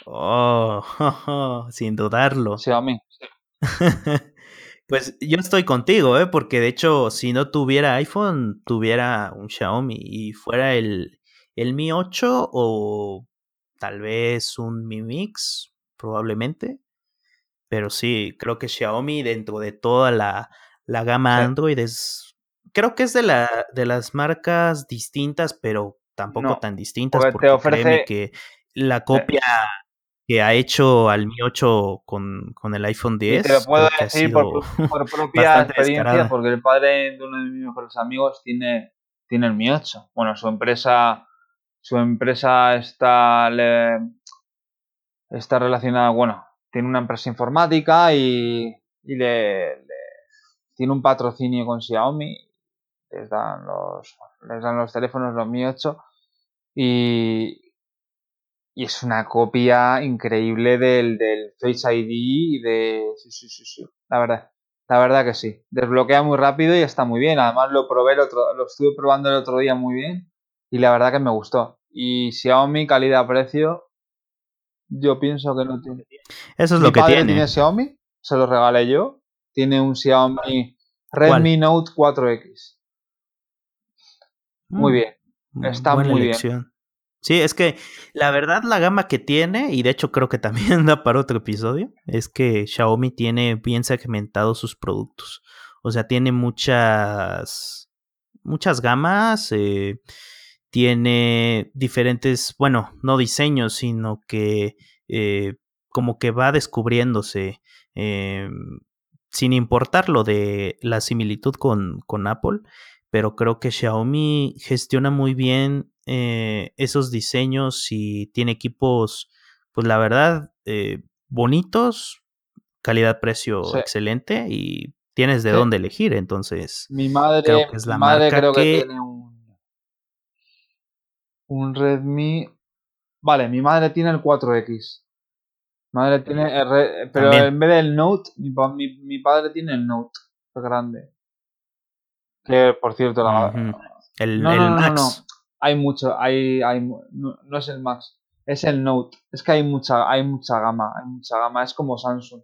Oh, sin dudarlo. Xiaomi. pues yo estoy contigo, ¿eh? porque de hecho, si no tuviera iPhone, tuviera un Xiaomi y fuera el, el Mi 8 o tal vez un Mi Mix, probablemente. Pero sí, creo que Xiaomi dentro de toda la, la gama Android es creo que es de, la, de las marcas distintas, pero tampoco tan distintas, porque, te ofrece... que la copia que ha hecho al Mi 8 con, con el iPhone 10. te lo puedo decir por, propia experiencia, porque el padre de uno de mis mejores amigos tiene, tiene el Mi 8. Bueno, su empresa, su empresa está, está relacionada, bueno, tiene una empresa informática y, y le, tiene un patrocinio con Xiaomi les dan los, les dan los teléfonos, los Mi 8, y, y es una copia increíble del, del Face ID y de... Sí, sí, sí, sí, la verdad. La verdad que sí. Desbloquea muy rápido y está muy bien. Además lo probé el otro, lo estuve probando el otro día muy bien y la verdad que me gustó. Y Xiaomi calidad-precio, yo pienso que no tiene. Eso es lo que tiene. tiene Xiaomi, se lo regalé yo. Tiene un Xiaomi Redmi Note 4X. Muy mm, bien. Está muy bien. Sí, es que la verdad la gama que tiene, y de hecho creo que también da para otro episodio, es que Xiaomi tiene bien segmentados sus productos. O sea, tiene muchas, muchas gamas, eh, tiene diferentes, bueno, no diseños, sino que eh, como que va descubriéndose, eh, sin importar lo de la similitud con, con Apple, pero creo que Xiaomi gestiona muy bien eh, esos diseños y tiene equipos, pues la verdad, eh, bonitos, calidad-precio excelente y tienes de dónde elegir, entonces mi madre, creo que es la madre creo que, tiene un, un Redmi, vale, mi madre tiene el 4X, madre tiene, el, pero en vez del Note, mi, mi padre tiene el Note, grande. Que por cierto, la. El, no, no, no, No, Hay mucho, hay, hay no, es el Max, es el Note. Es que hay mucha, hay mucha gama, hay mucha gama. Es como Samsung.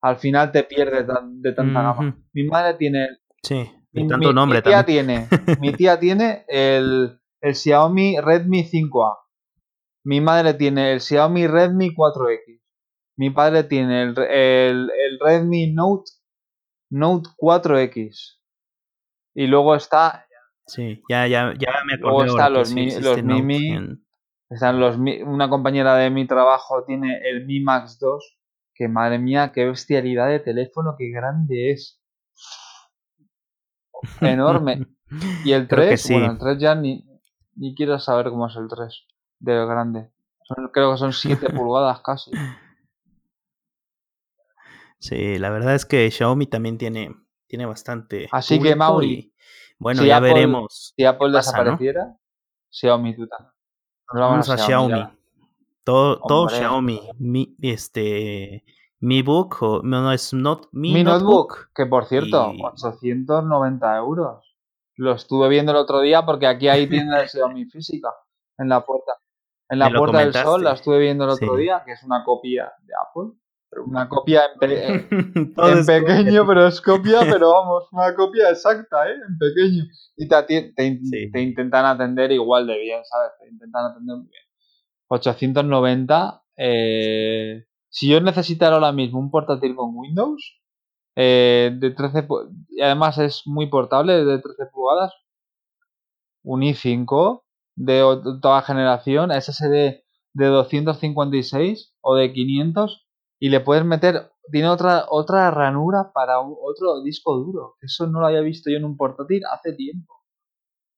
Al final te pierdes de, tanta gama. Mi madre tiene. Sí, de tanto mi, nombre mi tía tiene, mi tía tiene el, el Xiaomi Redmi 5A. Mi madre tiene el Xiaomi Redmi 4X. Mi padre tiene el, el, el Redmi Note Note 4X. Y luego está. Sí, ya, ya, ya me acuerdo. Luego están los, los Mimi. Están los, una compañera de mi trabajo tiene el Mi Max 2. Que madre mía, qué bestialidad de teléfono, qué grande es. Enorme. Y el 3, bueno, el 3 ya ni, ni quiero saber cómo es el 3 de grande. creo que son 7 pulgadas casi. Sí, la verdad es que Xiaomi también tiene tiene bastante. Así que Mauri. bueno, ya veremos. Si Apple desapareciera, Xiaomi tú también. vamos, a, Xiaomi. Todo, todo Xiaomi. Mi, este. Mi Book, o, no, es not, mi, notebook, Que por cierto, 890 euros. Lo estuve viendo el otro día porque aquí hay tienda de Xiaomi física en la puerta. En la puerta del sol la estuve viendo el otro día, que es una copia de Apple una copia en, pequeño, pero es copia, pero vamos, una copia exacta, ¿eh? En pequeño. Y te, te, intentan atender igual de bien, ¿sabes? Te intentan atender muy bien. 890. Eh, si yo necesitara ahora mismo un portátil con Windows, eh, de 13 y además es muy portable, de 13 pulgadas, un i5 de toda generación, SSD de 256 o de 500 y le puedes meter, tiene otra, otra ranura para otro disco duro. Eso no lo había visto yo en un portátil hace tiempo.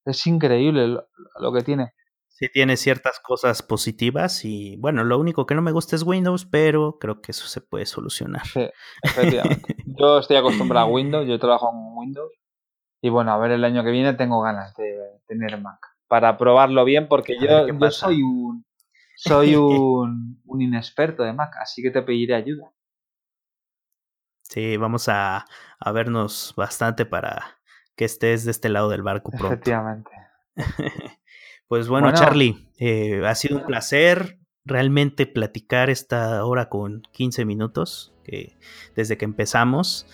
Es increíble lo, que tiene. Sí tiene ciertas cosas positivas y bueno, lo único que no me gusta es Windows, pero creo que eso se puede solucionar. Sí, efectivamente. yo estoy acostumbrado a Windows, yo trabajo en Windows y bueno, a ver el año que viene tengo ganas de tener Mac para probarlo bien porque yo, yo soy un soy un, un inexperto de Mac, así que te pediré ayuda. Sí, vamos a, a vernos bastante para que estés de este lado del barco pronto. Efectivamente. Pues bueno, Charlie, eh, ha sido un placer realmente platicar esta hora con 15 minutos que, desde que empezamos.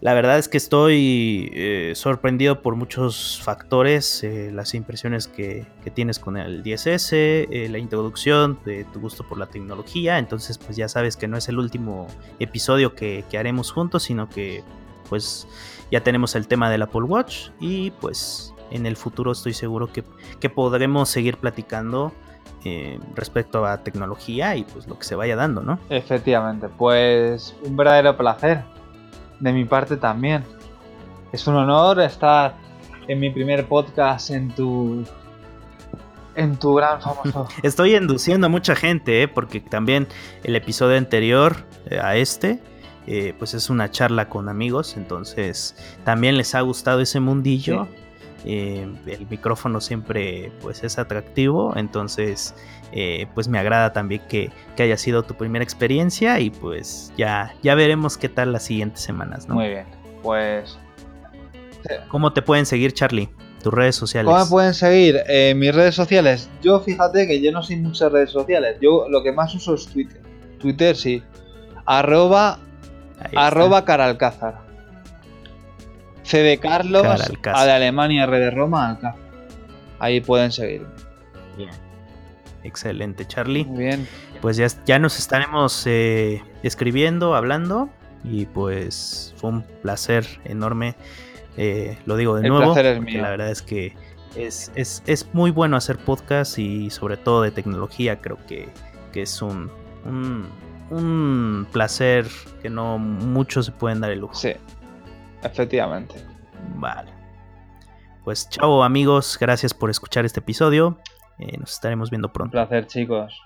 La verdad es que estoy eh, sorprendido por muchos factores, eh, las impresiones que, tienes con el DSS, la introducción de tu gusto por la tecnología, entonces pues ya sabes que no es el último episodio que, que haremos juntos, sino que pues ya tenemos el tema del Apple Watch y pues en el futuro estoy seguro que, podremos seguir platicando eh, respecto a tecnología y pues lo que se vaya dando, ¿no? Efectivamente, pues un verdadero placer de mi parte también. Es un honor estar en mi primer podcast en tu en tu gran famoso. Estoy induciendo a mucha gente, ¿eh? porque también el episodio anterior eh, a este, pues es una charla con amigos, entonces también les ha gustado ese mundillo. Eh, el micrófono siempre pues es atractivo, entonces eh, pues me agrada también que, haya sido tu primera experiencia y pues ya, ya veremos qué tal las siguientes semanas, ¿no? Muy bien, pues... ¿Cómo te pueden seguir, Charlie? Tus redes sociales. ¿Cómo me pueden seguir? en mis redes sociales. Yo fíjate que yo no soy muchas redes sociales. Yo lo que más uso es Twitter. Twitter sí. Arroba, arroba caralcázar. C de Carlos, A de Alemania, R de Roma, acá. Ahí pueden seguir. Bien. Excelente, Charlie. Muy bien. Pues ya, ya nos estaremos eh, escribiendo, hablando. Y pues fue un placer enorme. Eh, lo digo de nuevo. Placer es mío. La verdad es que es, es, muy bueno hacer podcast y sobre todo de tecnología. Creo que, que es un, un, un placer que no muchos se pueden dar el lujo. Sí, Efectivamente. Vale. Pues chao amigos, gracias por escuchar este episodio. Eh, nos estaremos viendo pronto. Un placer chicos.